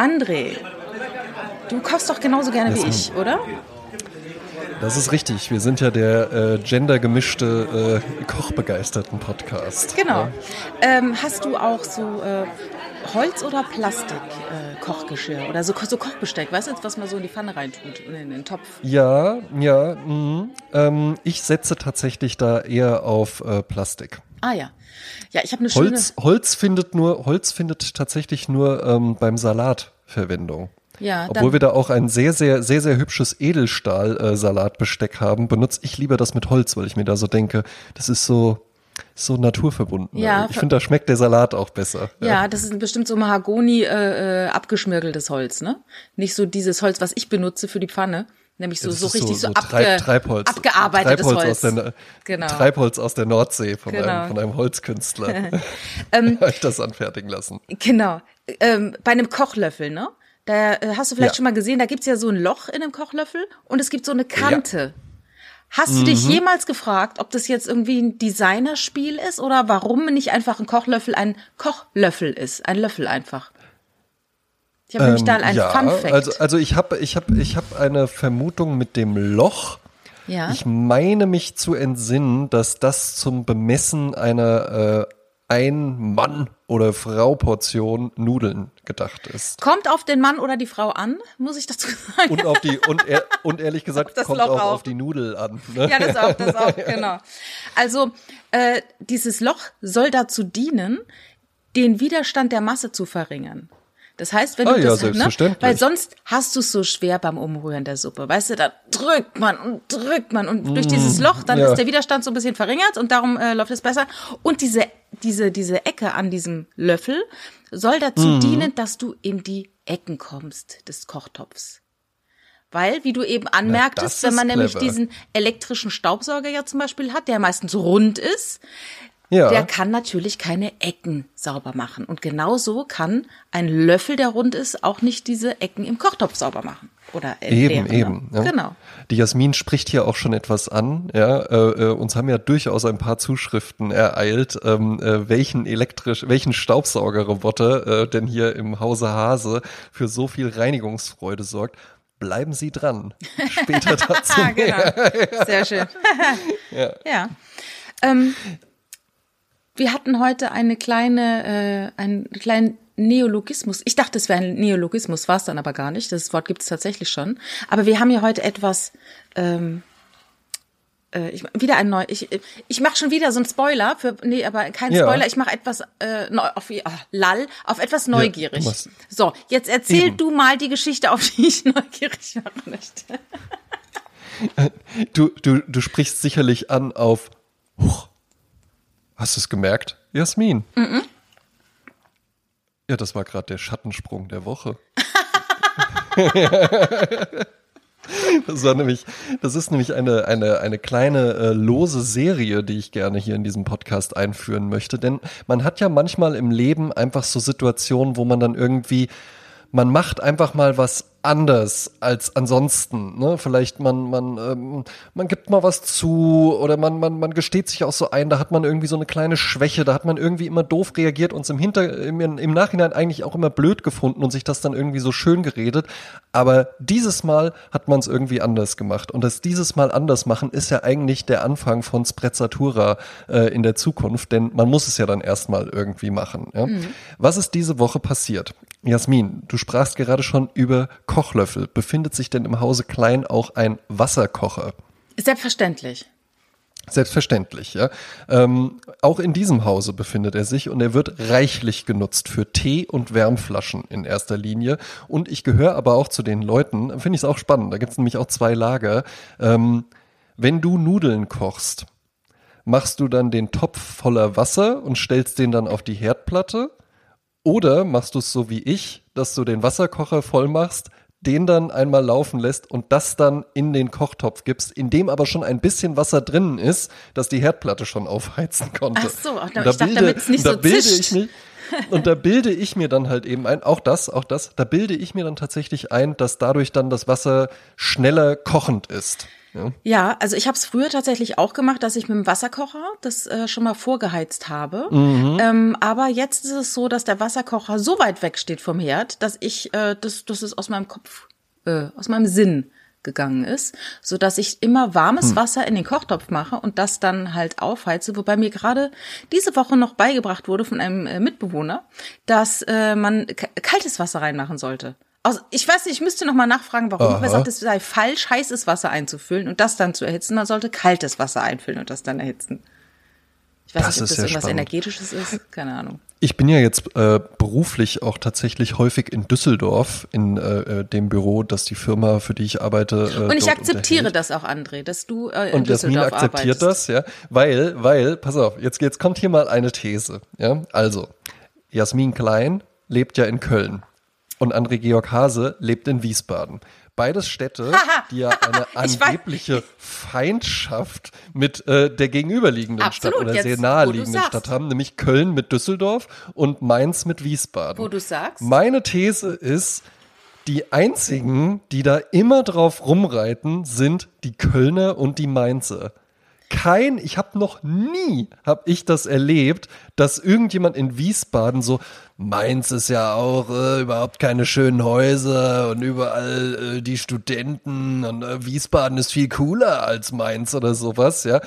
André, du kochst doch genauso gerne wie ich, oder? Das ist richtig. Wir sind ja der äh, gendergemischte, äh, kochbegeisterten Podcast. Genau. Ähm, hast du auch so äh, Holz- oder Plastik-Kochgeschirr äh, oder so, so Kochbesteck? Weißt du, was man so in die Pfanne reintut, in, in den Topf? Ja, ja. mh. Ähm, ich setze tatsächlich da eher auf äh, Plastik. Ah ja. Ja, ich habe eine schöne... Holz, Holz findet nur, Holz findet tatsächlich nur ähm, beim Salat Verwendung. Ja, Obwohl wir da auch ein sehr, sehr, sehr, sehr hübsches Edelstahl-Salatbesteck haben, benutze ich lieber das mit Holz, weil ich mir da so denke, das ist so, so naturverbunden. Ja, ich finde, da schmeckt der Salat auch besser. ja, das ist bestimmt so Mahagoni äh, äh, abgeschmirgeltes Holz, ne? Nicht so dieses Holz, was ich benutze für die Pfanne. Nämlich so, Das so richtig so, so abge Treib, Treibholz, abgearbeitetes Treibholz Holz. Aus der, Genau. Treibholz aus der Nordsee von, Genau. einem, von einem Holzkünstler. Ähm, ich das anfertigen lassen. Genau. Ähm, bei einem Kochlöffel, ne? Da äh, hast du vielleicht Ja. schon mal gesehen, da gibt's ja so ein Loch in einem Kochlöffel und es gibt so eine Kante. Hast du dich jemals gefragt, ob das jetzt irgendwie ein Designerspiel ist oder warum nicht einfach ein Kochlöffel ein Kochlöffel ist? Ein Löffel einfach. Ich habe nämlich da ein Ähm, ja, Fun Fact. Also, also ich habe ich hab, ich hab eine Vermutung mit dem Loch. ja. Ich meine mich zu entsinnen, dass das zum Bemessen einer äh, Ein-Mann- oder Frau-Portion Nudeln gedacht ist. Kommt auf den Mann oder die Frau an, muss ich dazu sagen. Und auf die und, ehr, und ehrlich gesagt das kommt Loch auch auch. auf die Nudel an. Ne? Ja, das auch, das auch, genau. Also äh, dieses Loch soll dazu dienen, den Widerstand der Masse zu verringern. Das heißt, wenn du Ah ja, das, ne, selbstverständlich. weil sonst hast du es so schwer beim Umrühren der Suppe. Weißt du, da drückt man und drückt man und durch dieses Loch, dann Mm, ja. ist der Widerstand so ein bisschen verringert und darum äh, läuft es besser. Und diese, diese, diese Ecke an diesem Löffel soll dazu Mm. dienen, dass du in die Ecken kommst des Kochtopfs. Weil, wie du eben anmerktest, das wenn man nämlich clever. diesen elektrischen Staubsauger ja zum Beispiel hat, der meistens rund ist, Ja. der kann natürlich keine Ecken sauber machen. Und genauso kann ein Löffel, der rund ist, auch nicht diese Ecken im Kochtopf sauber machen. Oder Eben, entleeren, eben. Ja. Genau. Die Jasmin spricht hier auch schon etwas an. Ja, äh, äh, uns haben ja durchaus ein paar Zuschriften ereilt, ähm, äh, welchen elektrisch, welchen Staubsaugerroboter äh, denn hier im Hause Hase für so viel Reinigungsfreude sorgt. Bleiben Sie dran. Später dazu. Ah, genau. Sehr schön. Ja. ja. Ähm, wir hatten heute eine kleine, äh, einen kleinen Neologismus. Ich dachte, es wäre ein Neologismus, war es dann aber gar nicht. Das Wort gibt es tatsächlich schon. Aber wir haben ja heute etwas. Ähm, äh, ich, wieder ein neu. Ich, ich mache schon wieder so einen Spoiler für. Nee, aber kein Ja. Spoiler. Ich mache etwas äh, neu, auf ah, lall auf etwas neugierig. machst- so, jetzt erzähl Eben. du mal die Geschichte, auf die ich neugierig machen möchte. Du, du, du sprichst sicherlich an auf. Huch, hast du es gemerkt, Jasmin? Ja, das war gerade der Schattensprung der Woche. Das war nämlich, das ist nämlich eine, eine, eine kleine äh, lose Serie, die ich gerne hier in diesem Podcast einführen möchte. Denn man hat ja manchmal im Leben einfach so Situationen, wo man dann irgendwie, man macht einfach mal was anders als ansonsten. Ne? Vielleicht man, man, ähm, man gibt mal was zu oder man, man, man gesteht sich auch so ein, da hat man irgendwie so eine kleine Schwäche, da hat man irgendwie immer doof reagiert und im, Hinter, im, im Nachhinein eigentlich auch immer blöd gefunden und sich das dann irgendwie so schön geredet. Aber dieses Mal hat man es irgendwie anders gemacht. Und das dieses Mal anders machen ist ja eigentlich der Anfang von Sprezzatura äh, in der Zukunft, denn man muss es ja dann erstmal irgendwie machen. Ja? Was ist diese Woche passiert? Jasmin, du sprachst gerade schon über Kochlöffel. Befindet sich denn im Hause Klein auch ein Wasserkocher? Selbstverständlich. Selbstverständlich, ja. Ähm, auch in diesem Hause befindet er sich und er wird reichlich genutzt für Tee und Wärmflaschen in erster Linie. Und ich gehöre aber auch zu den Leuten, finde ich es auch spannend, da gibt es nämlich auch zwei Lager. Ähm, wenn du Nudeln kochst, machst du dann den Topf voller Wasser und stellst den dann auf die Herdplatte? Oder machst du es so wie ich, dass du den Wasserkocher voll machst, den dann einmal laufen lässt und das dann in den Kochtopf gibst, in dem aber schon ein bisschen Wasser drinnen ist, dass die Herdplatte schon aufheizen konnte. Ach so, ach, Und ich dachte, damit's nicht und da so bilde zischt. ich mich, und da bilde ich mir dann halt eben ein, auch das, auch das, da bilde ich mir dann tatsächlich ein, dass dadurch dann das Wasser schneller kochend ist. Ja, Ja, also ich habe es früher tatsächlich auch gemacht, dass ich mit dem Wasserkocher das äh, schon mal vorgeheizt habe. Mhm. Ähm, aber jetzt ist es so, dass der Wasserkocher so weit weg steht vom Herd, dass ich, äh, das, das ist aus meinem Kopf, äh, aus meinem Sinn gegangen ist, so dass ich immer warmes Wasser in den Kochtopf mache und das dann halt aufheize, wobei mir gerade diese Woche noch beigebracht wurde von einem äh, Mitbewohner, dass äh, man kaltes Wasser reinmachen sollte. Also, ich weiß nicht, ich müsste noch mal nachfragen, warum. Aber er Aha. sagt, es sei falsch, heißes Wasser einzufüllen und das dann zu erhitzen. Man sollte kaltes Wasser einfüllen und das dann erhitzen. Ich weiß Das nicht, ob das irgendwas spannend. Energetisches ist. Keine Ahnung. Ich bin ja jetzt äh, beruflich auch tatsächlich häufig in Düsseldorf, in äh, äh, dem Büro, das die Firma, für die ich arbeite. Äh, Und ich akzeptiere unterhält. das auch, André, dass du äh, in Und Jasmin Düsseldorf akzeptiert arbeitest. das, ja, weil, weil, pass auf, jetzt, jetzt kommt hier mal eine These, ja. Also, Jasmin Klein lebt ja in Köln und André Georg Hase lebt in Wiesbaden. Beides Städte, die ja eine angebliche Feindschaft mit äh, der gegenüberliegenden Absolut, Stadt oder sehr naheliegenden. Stadt haben, nämlich Köln mit Düsseldorf und Mainz mit Wiesbaden. Wo du sagst. Meine These ist, die einzigen, die da immer drauf rumreiten, sind die Kölner und die Mainzer. Kein, ich habe noch nie, habe ich das erlebt, dass irgendjemand in Wiesbaden so, Mainz ist ja auch äh, überhaupt keine schönen Häuser und überall äh, die Studenten und äh, Wiesbaden ist viel cooler als Mainz oder sowas, ja.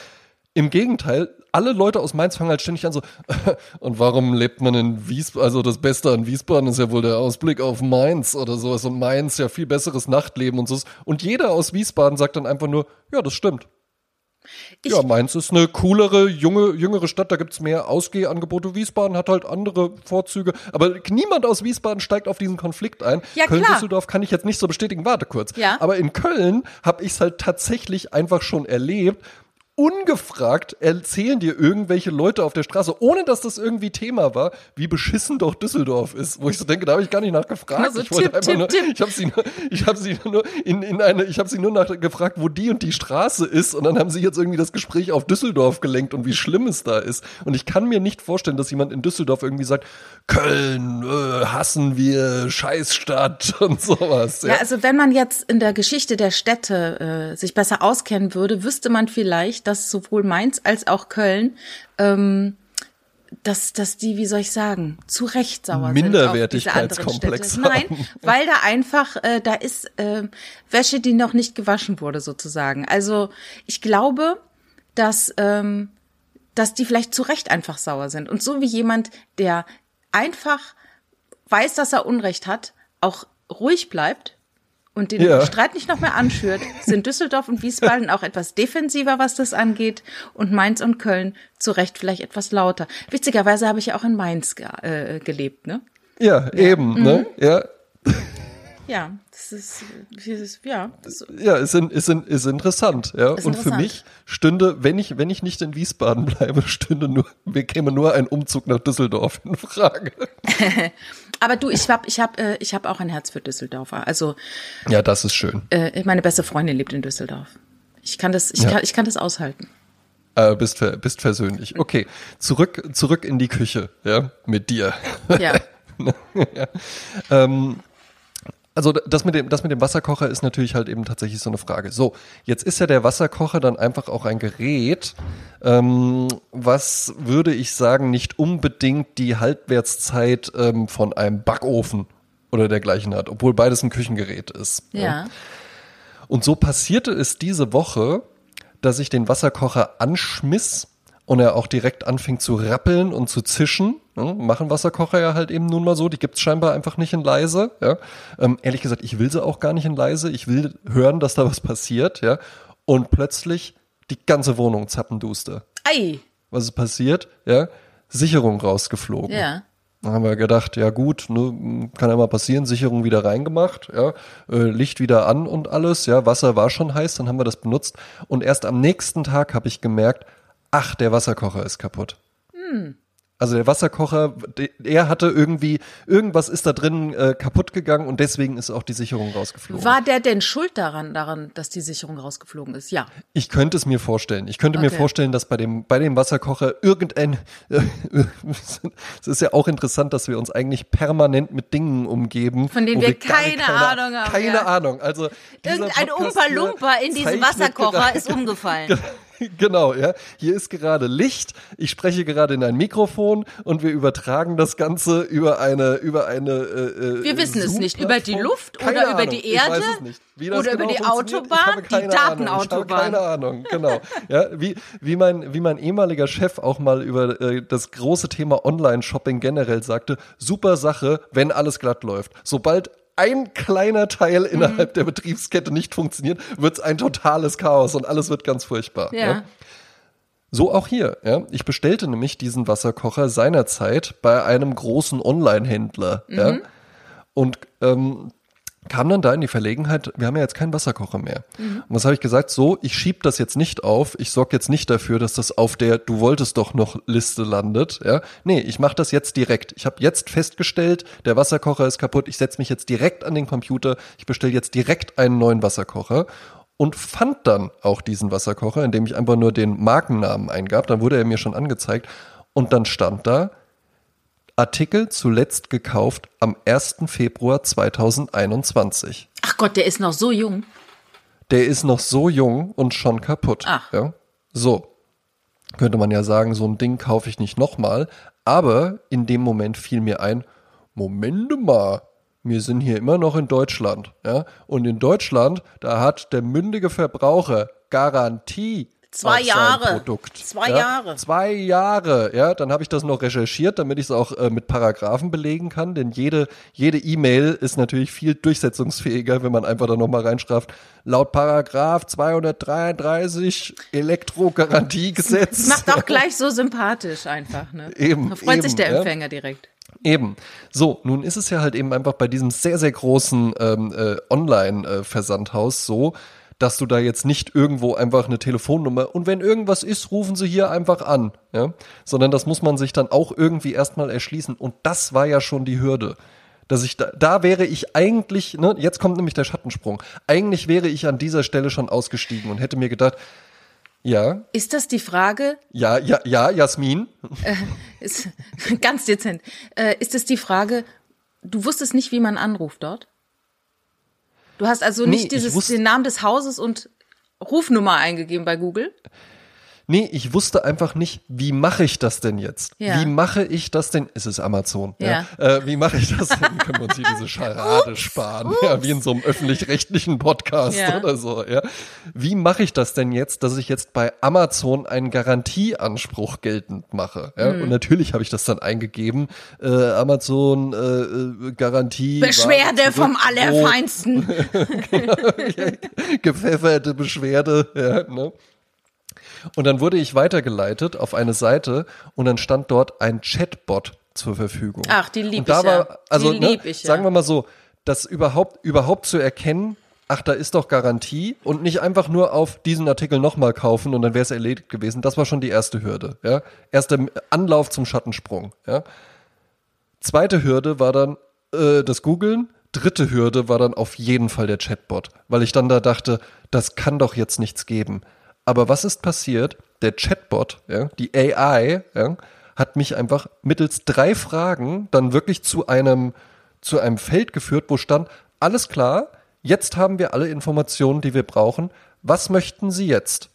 Im Gegenteil, alle Leute aus Mainz fangen halt ständig an so, und warum lebt man in Wiesbaden? Also das Beste an Wiesbaden ist ja wohl der Ausblick auf Mainz oder sowas und Mainz ja viel besseres Nachtleben und so. Und jeder aus Wiesbaden sagt dann einfach nur, ja, das stimmt. Ich- ja, Mainz ist eine coolere, junge, jüngere Stadt, da gibt's mehr Ausgehangebote. Wiesbaden hat halt andere Vorzüge. Aber niemand aus Wiesbaden steigt auf diesen Konflikt ein. Ja, Köln, klar. Düsseldorf kann ich jetzt nicht so bestätigen. Warte kurz. Ja. Aber in Köln habe ich es halt tatsächlich einfach schon erlebt. Ungefragt erzählen dir irgendwelche Leute auf der Straße, ohne dass das irgendwie Thema war, wie beschissen doch Düsseldorf ist. Wo ich so denke, da habe ich gar nicht nachgefragt. Also ich wollte einfach nur, ich habe sie nur, ich habe sie nur in, in eine, ich habe sie nur nach gefragt, wo die und die Straße ist und dann haben sie jetzt irgendwie das Gespräch auf Düsseldorf gelenkt und wie schlimm es da ist. Und ich kann mir nicht vorstellen, dass jemand in Düsseldorf irgendwie sagt, Köln äh, hassen wir, Scheißstadt und sowas. Ja, also wenn man jetzt in der Geschichte der Städte äh, sich besser auskennen würde, wüsste man vielleicht, dass sowohl Mainz als auch Köln, ähm, dass, dass die, wie soll ich sagen, zu Recht sauer sind. Minderwertigkeitskomplex auf diese anderen Städte. haben. Nein, weil da einfach, äh, da ist äh, Wäsche, die noch nicht gewaschen wurde, sozusagen. Also ich glaube, dass, ähm, dass die vielleicht zu Recht einfach sauer sind. Und so wie jemand, der einfach weiß, dass er Unrecht hat, auch ruhig bleibt und den Ja. Streit nicht noch mehr anschürt, sind Düsseldorf und Wiesbaden auch etwas defensiver, was das angeht, und Mainz und Köln zu Recht vielleicht etwas lauter. Witzigerweise habe ich ja auch in Mainz ge äh, gelebt, ne? Ja, eben, ne? Ja. Ja, das ist, dieses, ja, das, Ja, ist, in, ist, in, ist interessant, ja. Ist und für interessant. mich stünde, wenn ich, wenn ich nicht in Wiesbaden bleibe, stünde nur, mir käme nur ein Umzug nach Düsseldorf in Frage. aber du, ich hab, ich hab, äh, ich hab auch ein Herz für Düsseldorfer. Also Ja, das ist schön. äh, meine beste Freundin lebt in Düsseldorf. Ich kann das, ich Ja. kann, ich kann das aushalten. Äh, bist, bist versöhnlich. Okay, zurück, zurück in die Küche, ja, mit dir. Ja. ja. ähm, also das mit, dem, das mit dem Wasserkocher ist natürlich halt eben tatsächlich so eine Frage. So, jetzt ist ja der Wasserkocher dann einfach auch ein Gerät, ähm, was würde ich sagen, nicht unbedingt die Halbwertszeit ähm, von einem Backofen oder dergleichen hat, obwohl beides ein Küchengerät ist. Ja. Und so passierte es diese Woche, dass ich den Wasserkocher anschmiss und er auch direkt anfing zu rappeln und zu zischen. Ja, machen Wasserkocher ja halt eben nun mal so, die gibt's scheinbar einfach nicht in leise. Ja. Ähm, ehrlich gesagt, ich will sie auch gar nicht in leise. Ich will hören, dass da was passiert. Ja. Und plötzlich die ganze Wohnung zappenduster. Ei. Was ist passiert? Ja. Sicherung rausgeflogen. Ja. Dann haben wir gedacht, ja gut, ne, kann ja mal passieren, Sicherung wieder reingemacht, ja, äh, Licht wieder an und alles, ja, Wasser war schon heiß, dann haben wir das benutzt und erst am nächsten Tag habe ich gemerkt, ach, der Wasserkocher ist kaputt. Also der Wasserkocher, er hatte irgendwie, irgendwas ist da drin äh, kaputt gegangen und deswegen ist auch die Sicherung rausgeflogen. War der denn schuld daran, daran, dass die Sicherung rausgeflogen ist? Ja. Ich könnte es mir vorstellen. Ich könnte mir Okay. vorstellen, dass bei dem, bei dem Wasserkocher irgendein, äh, es ist ja auch interessant, dass wir uns eigentlich permanent mit Dingen umgeben. Von denen wir gar keine Ahnung haben, Keine ja. Ahnung. Also Irgendein Podcast Umpa hier Lumpa in diesem Wasserkocher ist umgefallen. Genau, ja. Hier ist gerade Licht. Ich spreche gerade in ein Mikrofon und wir übertragen das Ganze über eine über eine. Äh, Wir wissen es nicht. Über die. Luft Keine oder über Ahnung. die Ich weiß Erde oder über genau die funktioniert, Autobahn, die Datenautobahn. keine Ahnung. Genau. Ja, wie wie mein wie mein ehemaliger Chef auch mal über äh, das große Thema Online-Shopping generell sagte: Super Sache, wenn alles glatt läuft. Sobald ein kleiner Teil innerhalb Mhm. der Betriebskette nicht funktioniert, wird es ein totales Chaos und alles wird ganz furchtbar. Ja. So auch hier. Ja. Ich bestellte nämlich diesen Wasserkocher seinerzeit bei einem großen Online-Händler. Ja. Und ähm, kam dann da in die Verlegenheit, wir haben ja jetzt keinen Wasserkocher mehr. Und was habe ich gesagt? So, ich schieb das jetzt nicht auf, ich sorge jetzt nicht dafür, dass das auf der Du wolltest doch noch Liste landet. Ja. Nee, ich mache das jetzt direkt. Ich habe jetzt festgestellt, der Wasserkocher ist kaputt, ich setze mich jetzt direkt an den Computer, ich bestelle jetzt direkt einen neuen Wasserkocher und fand dann auch diesen Wasserkocher, indem ich einfach nur den Markennamen eingab. Dann wurde er mir schon angezeigt und dann stand da Artikel zuletzt gekauft am 1. Februar 2021. Ach Gott, der ist noch so jung. Der ist noch so jung und schon kaputt. Ach. Ja? So. Könnte man ja sagen, so ein Ding kaufe ich nicht nochmal. Aber in dem Moment fiel mir ein, Momente mal, wir sind hier immer noch in Deutschland. Ja? Und in Deutschland, da hat der mündige Verbraucher Garantie Zwei Jahre. Produkt. Zwei ja? Jahre. Zwei Jahre, ja. Dann habe ich das noch recherchiert, damit ich es auch äh, mit Paragraphen belegen kann, denn jede jede E-Mail ist natürlich viel durchsetzungsfähiger, wenn man einfach da nochmal reinschreibt, laut Paragraph 233 Elektrogarantiegesetz. Macht auch gleich so sympathisch einfach, ne? Eben, Da freut sich eben, der ja. Empfänger direkt. Eben. So, nun ist es ja halt eben einfach bei diesem sehr, sehr großen ähm, äh, Online-Versandhaus so, dass du da jetzt nicht irgendwo einfach eine Telefonnummer und wenn irgendwas ist, rufen sie hier einfach an, ja, sondern das muss man sich dann auch irgendwie erstmal erschließen und das war ja schon die Hürde. Dass ich da, da wäre ich eigentlich, ne, jetzt kommt nämlich der Schattensprung. Eigentlich wäre ich an dieser Stelle schon ausgestiegen und hätte mir gedacht, ja, Ist das die Frage, ja, ja, ja, Jasmin, ist, ganz dezent, äh, ist es die Frage, du wusstest nicht, wie man anruft dort? Du hast also Nee, nicht ich dieses, wusste- den Namen des Hauses und Rufnummer eingegeben bei Google? Nee, ich wusste einfach nicht, wie mache ich das denn jetzt? Ja. Wie mache ich das denn? Es ist Amazon. Ja. Ja. Äh, wie mache ich das denn? Können wir uns hier diese Scharade sparen? Ja, wie in so einem öffentlich-rechtlichen Podcast Ja. oder so. Ja. Wie mache ich das denn jetzt, dass ich jetzt bei Amazon einen Garantieanspruch geltend mache? Ja. Mhm. Und natürlich habe ich das dann eingegeben. Äh, Amazon äh, äh, Garantie. Beschwerde vom Allerfeinsten. gepfefferte Beschwerde. Ja, ne? Und dann wurde ich weitergeleitet auf eine Seite und dann stand dort ein Chatbot zur Verfügung. Ach, die lieb und da ich ja. war, also Die ne, ich ja. sagen wir mal so, das überhaupt überhaupt zu erkennen, ach, da ist doch Garantie und nicht einfach nur auf diesen Artikel nochmal kaufen und dann wäre es erledigt gewesen. Das war schon die erste Hürde. Ja, erster Anlauf zum Schattensprung. Ja, Zweite Hürde war dann äh, das Googlen. Dritte Hürde war dann auf jeden Fall der Chatbot, weil ich dann da dachte, das kann doch jetzt nichts geben. Aber was ist passiert? Der Chatbot, ja, die AI, ja, hat mich einfach mittels drei Fragen dann wirklich zu einem zu einem Feld geführt, wo stand: Alles klar, jetzt haben wir alle Informationen, die wir brauchen. Was möchten Sie jetzt?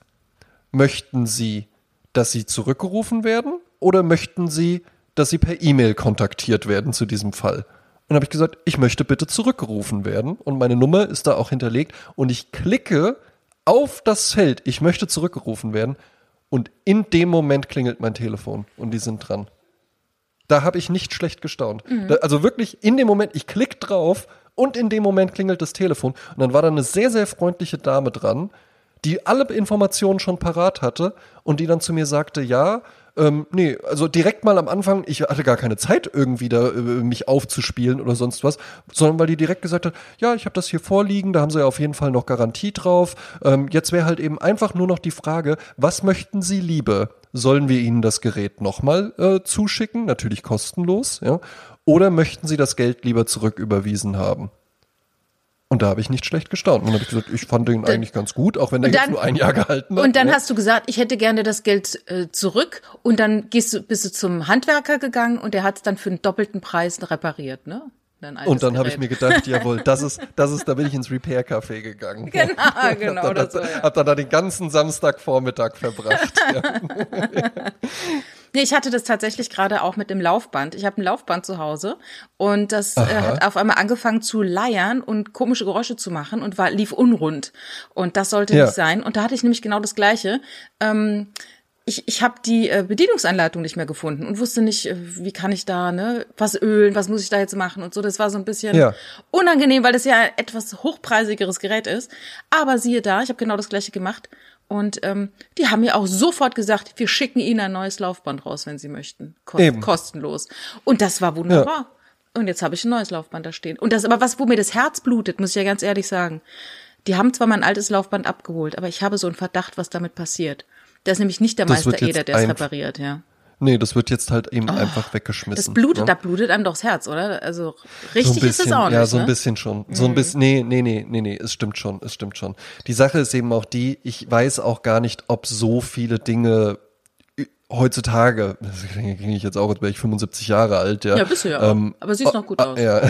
Möchten Sie, dass Sie zurückgerufen werden oder möchten Sie, dass Sie per E-Mail kontaktiert werden zu diesem Fall? Und habe ich gesagt, ich möchte bitte zurückgerufen werden und meine Nummer ist da auch hinterlegt und ich klicke auf das Feld, ich möchte zurückgerufen werden und in dem Moment klingelt mein Telefon und die sind dran. Da habe ich nicht schlecht gestaunt. Da, also wirklich in dem Moment, ich klick drauf und in dem Moment klingelt das Telefon. Und dann war da eine sehr, sehr freundliche Dame dran, die alle Informationen schon parat hatte und die dann zu mir sagte, ja, ähm, nee, also direkt mal am Anfang, ich hatte gar keine Zeit irgendwie da äh, mich aufzuspielen oder sonst was, sondern weil die direkt gesagt hat, ja, ich habe das hier vorliegen, da haben sie ja auf jeden Fall noch Garantie drauf. Ähm, jetzt wäre halt eben einfach nur noch die Frage, was möchten Sie lieber? sollen wir Ihnen das Gerät nochmal äh, zuschicken, natürlich kostenlos, ja, oder möchten Sie das Geld lieber zurücküberwiesen haben? Und da habe ich nicht schlecht gestaunt. Und dann habe ich gesagt, ich fand den eigentlich ganz gut, auch wenn der Und jetzt nur ein Jahr gehalten hat. Und dann ja. hast du gesagt, ich hätte gerne das Geld äh, zurück und dann gehst du, bist du zum Handwerker gegangen und der hat es dann für einen doppelten Preis repariert, ne? Und dann habe ich mir gedacht, jawohl, das ist, das ist, da bin ich ins Repair-Café gegangen. Genau, genau, hab dann, so, ja. hab dann da den ganzen Samstagvormittag verbracht. ja. Nee, ich hatte das tatsächlich gerade auch mit dem Laufband. Ich habe ein Laufband zu Hause und das äh, hat auf einmal angefangen zu leiern und komische Geräusche zu machen und war lief unrund. Und das sollte Ja. nicht sein. Und da hatte ich nämlich genau das Gleiche. Ähm, ich, ich habe die äh, Bedienungsanleitung nicht mehr gefunden und wusste nicht, äh, wie kann ich da, ne, was ölen, was muss ich da jetzt machen und so. Das war so ein bisschen Ja. unangenehm, weil das ja ein etwas hochpreisigeres Gerät ist. Aber siehe da, ich habe genau das gleiche gemacht. Und ähm, die haben mir auch sofort gesagt, wir schicken Ihnen ein neues Laufband raus, wenn Sie möchten. Kost Eben. Kostenlos. Und das war wunderbar. Und jetzt habe ich ein neues Laufband da stehen. Und das aber was, wo mir das Herz blutet, muss ich ja ganz ehrlich sagen. Die haben zwar mein altes Laufband abgeholt, aber ich habe so einen Verdacht, was damit passiert. Da ist nämlich nicht der Das Meister Eder, der es repariert, ja. Nee, das wird jetzt halt eben einfach weggeschmissen. Das blutet, ne? da blutet einem doch das Herz, oder? Also So richtig ein bisschen, ist es auch nicht. ja, so ein ne? bisschen schon. So ein bisschen, nee, nee, nee, nee, nee, es stimmt schon, es stimmt schon. Die Sache ist eben auch die, ich weiß auch gar nicht, ob so viele Dinge heutzutage, das klinge ich jetzt auch, jetzt bin ich 75 Jahre alt, ja. Ja, bist du ja auch. Ähm, Aber siehst noch gut aus. Ja,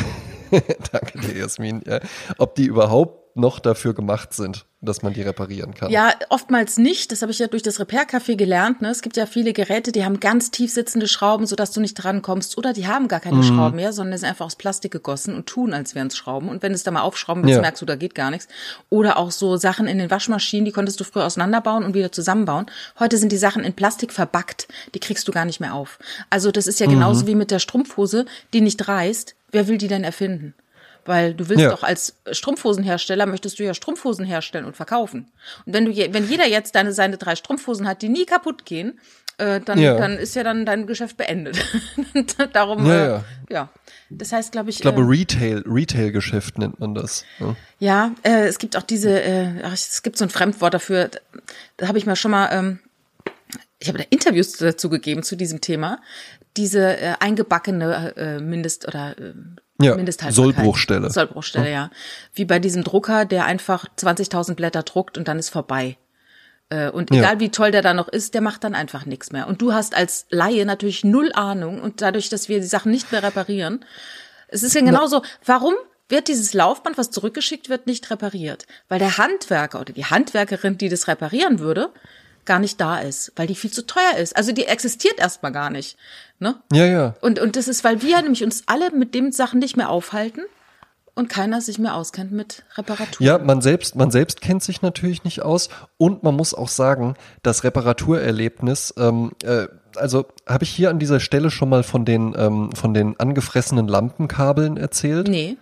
danke dir, Jasmin. Ja. Ob die überhaupt noch dafür gemacht sind, dass man die reparieren kann. Ja, oftmals nicht. Das habe ich ja durch das Repair-Café gelernt. Ne? Es gibt ja viele Geräte, die haben ganz tief sitzende Schrauben, sodass du nicht drankommst. Oder die haben gar keine Schrauben mehr, sondern sind einfach aus Plastik gegossen und tun, als wären es Schrauben. Und wenn du es da mal aufschrauben willst, Ja. merkst du, da geht gar nichts. Oder auch so Sachen in den Waschmaschinen, die konntest du früher auseinanderbauen und wieder zusammenbauen. Heute sind die Sachen in Plastik verpackt. Die kriegst du gar nicht mehr auf. Also das ist ja genauso wie mit der Strumpfhose, die nicht reißt. Wer will die denn erfinden? Weil du willst Ja. doch als Strumpfhosenhersteller möchtest du ja Strumpfhosen herstellen und verkaufen. Und wenn du je, wenn jeder jetzt deine seine drei Strumpfhosen hat, die nie kaputt gehen, äh, dann Ja. dann ist ja dann dein Geschäft beendet. Darum Ja, äh, ja. Das heißt, glaube ich, Ich glaube, äh, Retail, Retail-Geschäft nennt man das. Ja. äh, es gibt auch diese, äh, ach, es gibt so ein Fremdwort dafür. Da, da habe ich mal schon mal, ähm, ich habe da Interviews dazu gegeben zu diesem Thema. Diese äh, eingebackene äh, Mindest oder äh, Ja. Sollbruchstelle. Sollbruchstelle, ja. Wie bei diesem Drucker, der einfach 20.000 Blätter druckt und dann ist vorbei. Äh, Und Ja. egal wie toll der da noch ist, der macht dann einfach nichts mehr. Und du hast als Laie natürlich null Ahnung und dadurch, dass wir die Sachen nicht mehr reparieren, es ist ja genauso, warum wird dieses Laufband, was zurückgeschickt wird, nicht repariert? Weil der Handwerker oder die Handwerkerin, die das reparieren würde, gar nicht da ist, weil die viel zu teuer ist. Also die existiert erstmal gar nicht. Ne? Ja, ja. Und, und das ist, weil wir nämlich uns alle mit den Sachen nicht mehr aufhalten und keiner sich mehr auskennt mit Reparaturen. Ja, man selbst, man selbst kennt sich natürlich nicht aus und man muss auch sagen, das Reparaturerlebnis, ähm, äh, also habe ich hier an dieser Stelle schon mal von den ähm, von den angefressenen Lampenkabeln erzählt. Nee.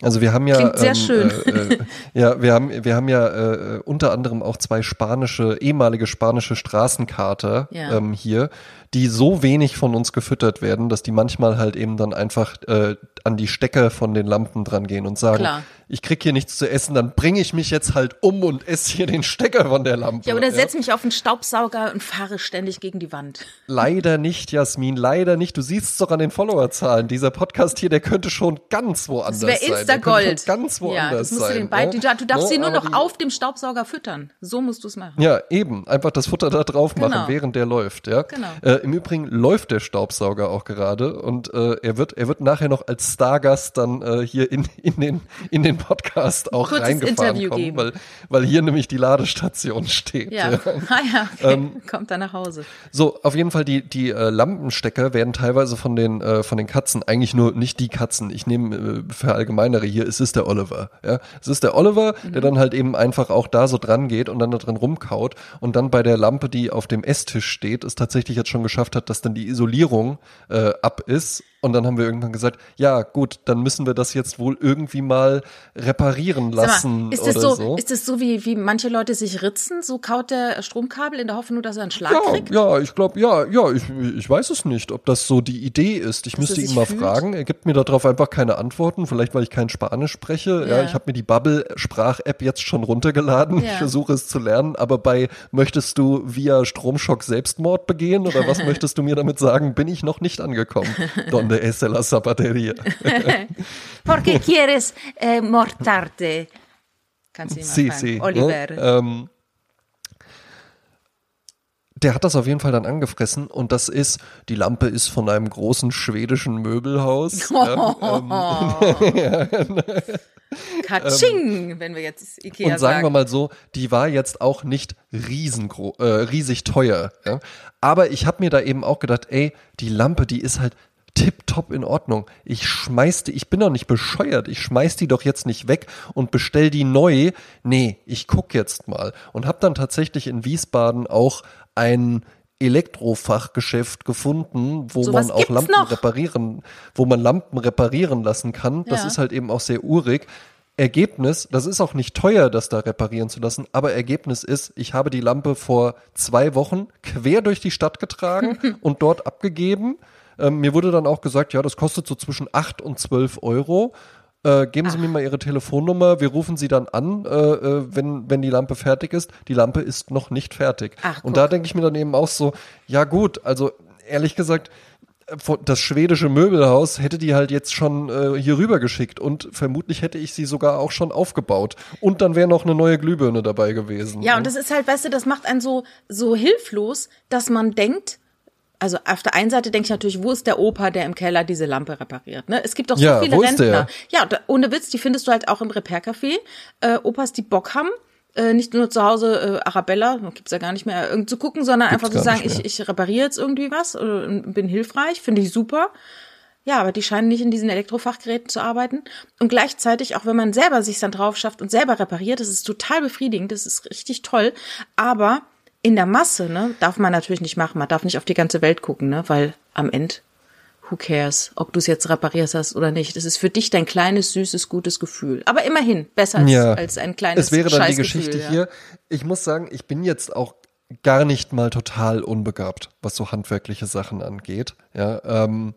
Also wir haben ja schön. Äh, äh, ja, wir haben wir haben ja äh, unter anderem auch zwei spanische ehemalige spanische Straßenkater Ja. ähm, hier, die so wenig von uns gefüttert werden, dass die manchmal halt eben dann einfach äh, an die Stecker von den Lampen dran gehen und sagen, Klar. ich krieg hier nichts zu essen, dann bringe ich mich jetzt halt um und esse hier den Stecker von der Lampe. Ja, oder setz mich auf einen Staubsauger und fahre ständig gegen die Wand. Leider nicht, Jasmin, leider nicht. Du siehst es doch an den Followerzahlen. Dieser Podcast hier, der könnte schon ganz woanders Das wäre sein. Insta-Gold. Ganz woanders ja, sein. du den beiden. ne? Du darfst Ne, sie nur noch auf dem Staubsauger füttern. So musst du es machen. Ja, eben. Einfach das Futter da drauf machen, Genau. während der läuft, ja. Genau. Äh, Im Übrigen läuft der Staubsauger auch gerade und äh, er wird, er wird nachher noch als Stargast dann äh, hier in, in den, in den Podcast auch Kurzes reingefahren Interview kommen, geben. weil, weil hier nämlich die Ladestation steht. Ja, ah ja, okay. Ähm, kommt dann nach Hause. So, auf jeden Fall die die äh, Lampenstecker werden teilweise von den äh, von den Katzen eigentlich nur nicht die Katzen. Ich nehme äh, verallgemeinere hier. Es ist der Oliver. Ja, es ist der Oliver, der dann halt eben einfach auch da so dran geht und dann da drin rumkaut und dann bei der Lampe, die auf dem Esstisch steht, es tatsächlich jetzt schon geschafft hat, dass dann die Isolierung äh, ab ist Und dann haben wir irgendwann gesagt, ja gut, dann müssen wir das jetzt wohl irgendwie mal reparieren lassen mal, ist das so, so. Ist das so, wie, wie manche Leute sich ritzen? So kaut der Stromkabel in der Hoffnung, dass er einen Schlag Ja, kriegt? ja, ich glaube, ja, ja, ich, ich weiß es nicht, ob das so die Idee ist. Ich Dass müsste ihn mal fühlt? fragen. Er gibt mir darauf einfach keine Antworten. Vielleicht, weil ich kein Spanisch spreche. Ja, Ja. ich habe mir die Bubble-Sprach-App jetzt schon runtergeladen. Ja. Ich versuche es zu lernen. Aber bei möchtest du via Stromschock Selbstmord begehen oder was möchtest du mir damit sagen? Bin ich noch nicht angekommen. Donde es la zapateria? Porque quieres eh, mortarte? Kannst du mal Sí, sí. Oliver. Ne? Ähm, der hat das auf jeden Fall dann angefressen und das ist, die Lampe ist von einem großen schwedischen Möbelhaus. ja, ähm, Katsching, wenn wir jetzt Ikea und sagen wir sagen. mal so, die war jetzt auch nicht riesengro äh, riesig teuer. Ja? Aber ich habe mir da eben auch gedacht, ey, die Lampe, die ist halt tipptopp in Ordnung. Ich schmeiß die, ich bin doch nicht bescheuert, ich schmeiß die doch jetzt nicht weg und bestell die neu. Nee, ich guck jetzt mal. Und habe dann tatsächlich in Wiesbaden auch ein Elektrofachgeschäft gefunden, wo Sowas man auch Lampen noch? reparieren, wo man Lampen reparieren lassen kann. Das Ja. ist halt eben auch sehr urig. Ergebnis, das ist auch nicht teuer, das da reparieren zu lassen, aber Ergebnis ist, ich habe die Lampe vor zwei Wochen quer durch die Stadt getragen und dort abgegeben. Ähm, mir wurde dann auch gesagt, ja, das kostet so zwischen 8 und 12 Euro. Äh, geben Sie mir mal Ihre Telefonnummer, wir rufen Sie dann an, äh, äh, wenn, wenn die Lampe fertig ist. Die Lampe ist noch nicht fertig. Ach, und da denke ich mir dann eben auch so, ja gut, also ehrlich gesagt, äh, das schwedische Möbelhaus hätte die halt jetzt schon äh, hier rüber geschickt und vermutlich hätte ich sie sogar auch schon aufgebaut. Und dann wäre noch eine neue Glühbirne dabei gewesen. Ja, und das ist halt, weißt du, das macht einen so, so hilflos, dass man denkt, also auf der einen Seite denke ich natürlich, wo ist der Opa, der im Keller diese Lampe repariert? Ne? Es gibt doch so Ja, viele? Rentner. Ja, da, ohne Witz, die findest du halt auch im Repair-Café. Äh, Opas, die Bock haben, äh, nicht nur zu Hause äh, Arabella, gibt's ja gar nicht mehr, irgend zu gucken, sondern Gibt's einfach zu sagen, ich, ich repariere jetzt irgendwie was oder bin hilfreich, finde ich super. Ja, aber die scheinen nicht in diesen Elektrofachgeräten zu arbeiten. Und gleichzeitig, auch wenn man selber sich dann drauf schafft und selber repariert, das ist total befriedigend, das ist richtig toll. Aber in der Masse, ne, darf man natürlich nicht machen. Man darf nicht auf die ganze Welt gucken, ne, weil am Ende, who cares, ob du es jetzt reparierst hast oder nicht. Das ist für dich dein kleines, süßes, gutes Gefühl. Aber immerhin, besser als, ja. als ein kleines Es wäre dann die Geschichte ja. hier. Ich muss sagen, ich bin jetzt auch gar nicht mal total unbegabt, was so handwerkliche Sachen angeht. Ja, ähm,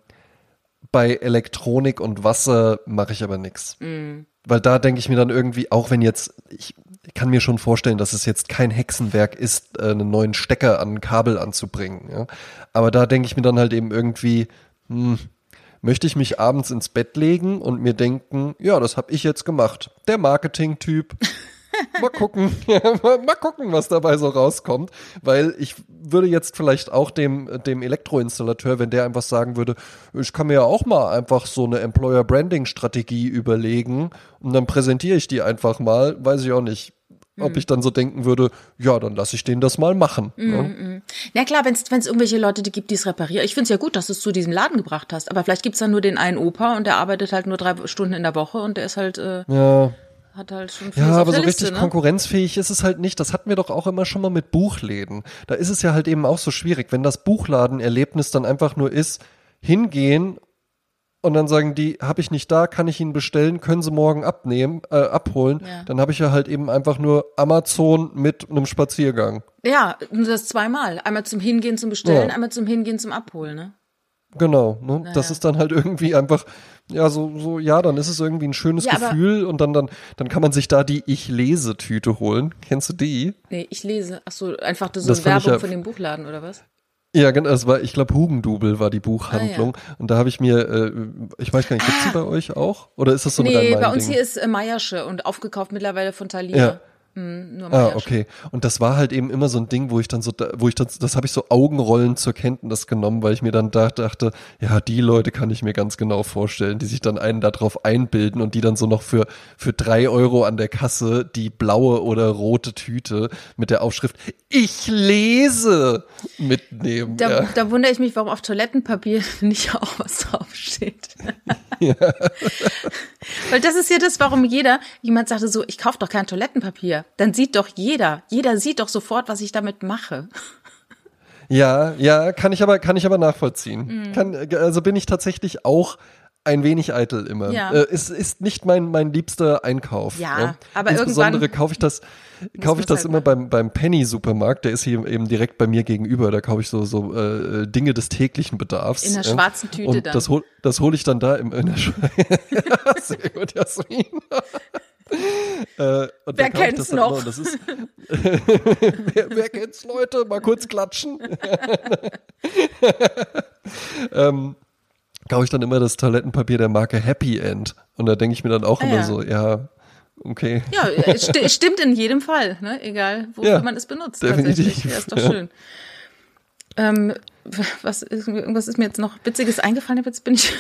bei Elektronik und Wasser mache ich aber nix. Mm. Weil da denke ich mir dann irgendwie, auch wenn jetzt, ich kann mir schon vorstellen, dass es jetzt kein Hexenwerk ist, äh, einen neuen Stecker an ein Kabel anzubringen. Ja? Aber da denke ich mir dann halt eben irgendwie, hm, möchte ich mich abends ins Bett legen und mir denken, ja, das habe ich jetzt gemacht. Der Marketing-Typ. Mal gucken, mal, gucken, was dabei so rauskommt, weil ich würde jetzt vielleicht auch dem dem Elektroinstallateur, wenn der einfach sagen würde, ich kann mir ja auch mal einfach so eine Employer Branding Strategie überlegen und dann präsentiere ich die einfach mal, weiß ich auch nicht, ob ich dann so denken würde, ja, dann lasse ich den das mal machen. ne? Na klar, wenn es irgendwelche Leute die gibt, die es reparieren. Ich finde es ja gut, dass du es zu diesem Laden gebracht hast. Aber vielleicht gibt's dann nur den einen Opa und der arbeitet halt nur drei Stunden in der Woche und der ist halt, äh, Ja, hat halt schon vieles Ja, aber so Liste, richtig ne? konkurrenzfähig ist es halt nicht. Das hatten wir doch auch immer schon mal mit Buchläden. Da ist es ja halt eben auch so schwierig, wenn das Buchladenerlebnis dann einfach nur ist, hingehen und dann sagen die, habe ich nicht da, kann ich Ihnen bestellen, können Sie morgen abnehmen, äh, abholen. Ja. Dann habe ich ja halt eben einfach nur Amazon mit einem Spaziergang. Ja, das zweimal. Einmal zum Hingehen zum Bestellen, Ja. einmal zum Hingehen zum Abholen, ne? Genau, ne? Das ist dann halt irgendwie einfach, ja, so, so, ja, dann ist es irgendwie ein schönes Ja, Gefühl und dann, dann, dann kann man sich da die Ich-Lese-Tüte holen. Kennst du die? Nee, ich lese. Ach so, einfach so Das ich Werbung ja- von dem Buchladen oder was? Ja, genau, es war, ich glaube, Hugendubel war die Buchhandlung. Und da habe ich mir, äh, ich weiß gar nicht, gibt's die bei euch auch? Oder ist das so ein Ah. nee, bei uns hier ist äh, Meiersche und aufgekauft mittlerweile von Thalia. Ja. Hm, nur Ah, okay. Und das war halt eben immer so ein Ding, wo ich dann so, wo ich dann, das habe ich so Augenrollen zur Kenntnis genommen, weil ich mir dann da dachte, ja, die Leute kann ich mir ganz genau vorstellen, die sich dann einen darauf einbilden und die dann so noch für, für drei Euro an der Kasse die blaue oder rote Tüte mit der Aufschrift Ich lese mitnehmen. Da, ja. da wundere ich mich, warum auf Toilettenpapier nicht auch was draufsteht. Weil das ist ja das, warum jeder, jemand sagte so, ich kaufe doch kein Toilettenpapier. Dann sieht doch jeder, jeder sieht doch sofort, was ich damit mache. Ja, ja, kann ich aber, kann ich aber nachvollziehen. Mhm. Kann, also bin ich tatsächlich auch ein wenig eitel immer. Ja. Äh, es ist nicht mein, mein liebster Einkauf. Ja, ja. aber Insbesondere kaufe ich das, kaufe ich das halt immer beim, beim Penny-Supermarkt. Der ist hier eben direkt bei mir gegenüber. Da kaufe ich so, so äh, Dinge des täglichen Bedarfs. In der schwarzen Tüte und dann. Das hole das hol ich dann da im, in der ja, Sehr gut, Jasmin. Äh, wer kennt's noch? das ist, wer, wer, kennt's, Leute? Mal kurz klatschen. ähm, kaufe ich dann immer das Toilettenpapier der Marke Happy End. Und da denke ich mir dann auch ah, immer ja. so, ja, okay. Ja, st stimmt in jedem Fall, ne? egal wofür ja, man es benutzt. Definitiv. Ja, ist doch schön. Ähm, was, irgendwas ist mir jetzt noch Witziges eingefallen, jetzt bin ich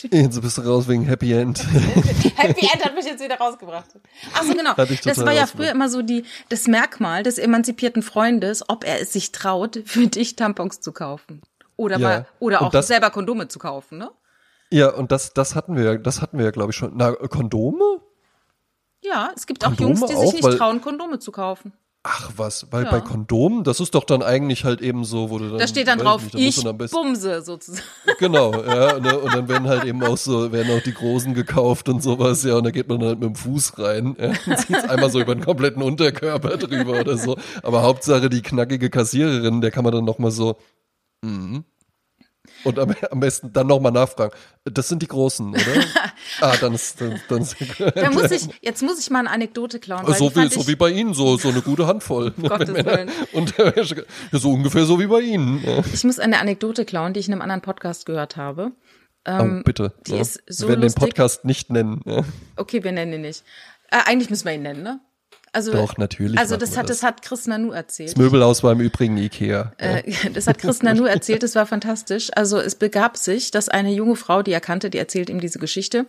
Jetzt bist du raus wegen Happy End. Happy End hat mich jetzt wieder rausgebracht. Ach so, genau. Das war ja früher immer so die, das Merkmal des emanzipierten Freundes, ob er es sich traut, für dich Tampons zu kaufen. Oder, ja. mal, oder auch das, selber Kondome zu kaufen, ne? Ja, und das, das hatten wir, das hatten wir ja, glaube ich, schon. Na, Kondome? Ja, es gibt auch Jungs, die sich nicht trauen, Kondome zu kaufen. Ach was, weil ja. bei Kondomen, das ist doch dann eigentlich halt eben so, wo du dann. Da steht dann drauf, nicht, ich bumse sozusagen. Genau, ja, ne, und dann werden halt eben auch so, werden auch die Großen gekauft und sowas, ja, und da geht man halt mit dem Fuß rein, ja, und zieht einmal so über den kompletten Unterkörper drüber oder so. Aber Hauptsache die knackige Kassiererin, der kann man dann nochmal so, mhm. Und am, am besten dann nochmal nachfragen. Das sind die Großen, oder? ah, dann ist, dann, dann ist da muss ich, jetzt muss ich mal eine Anekdote klauen. so, wie, so wie bei Ihnen, so, so eine gute Handvoll. Gottes Willen. Und so ungefähr so wie bei Ihnen. Ich muss eine Anekdote klauen, die ich in einem anderen Podcast gehört habe. Ähm, oh, bitte. Die ja. ist so wir werden lustig. den Podcast nicht nennen. Ja. Okay, wir nennen ihn nicht. Äh, eigentlich müssen wir ihn nennen, ne? Also, Doch, natürlich. Also das hat, das. das. hat Chris Nanu erzählt. Das Möbelhaus war im Übrigen Ikea. Äh, das hat Chris Nanu erzählt, das war fantastisch. Also es begab sich, dass eine junge Frau, die er kannte, die erzählt ihm diese Geschichte,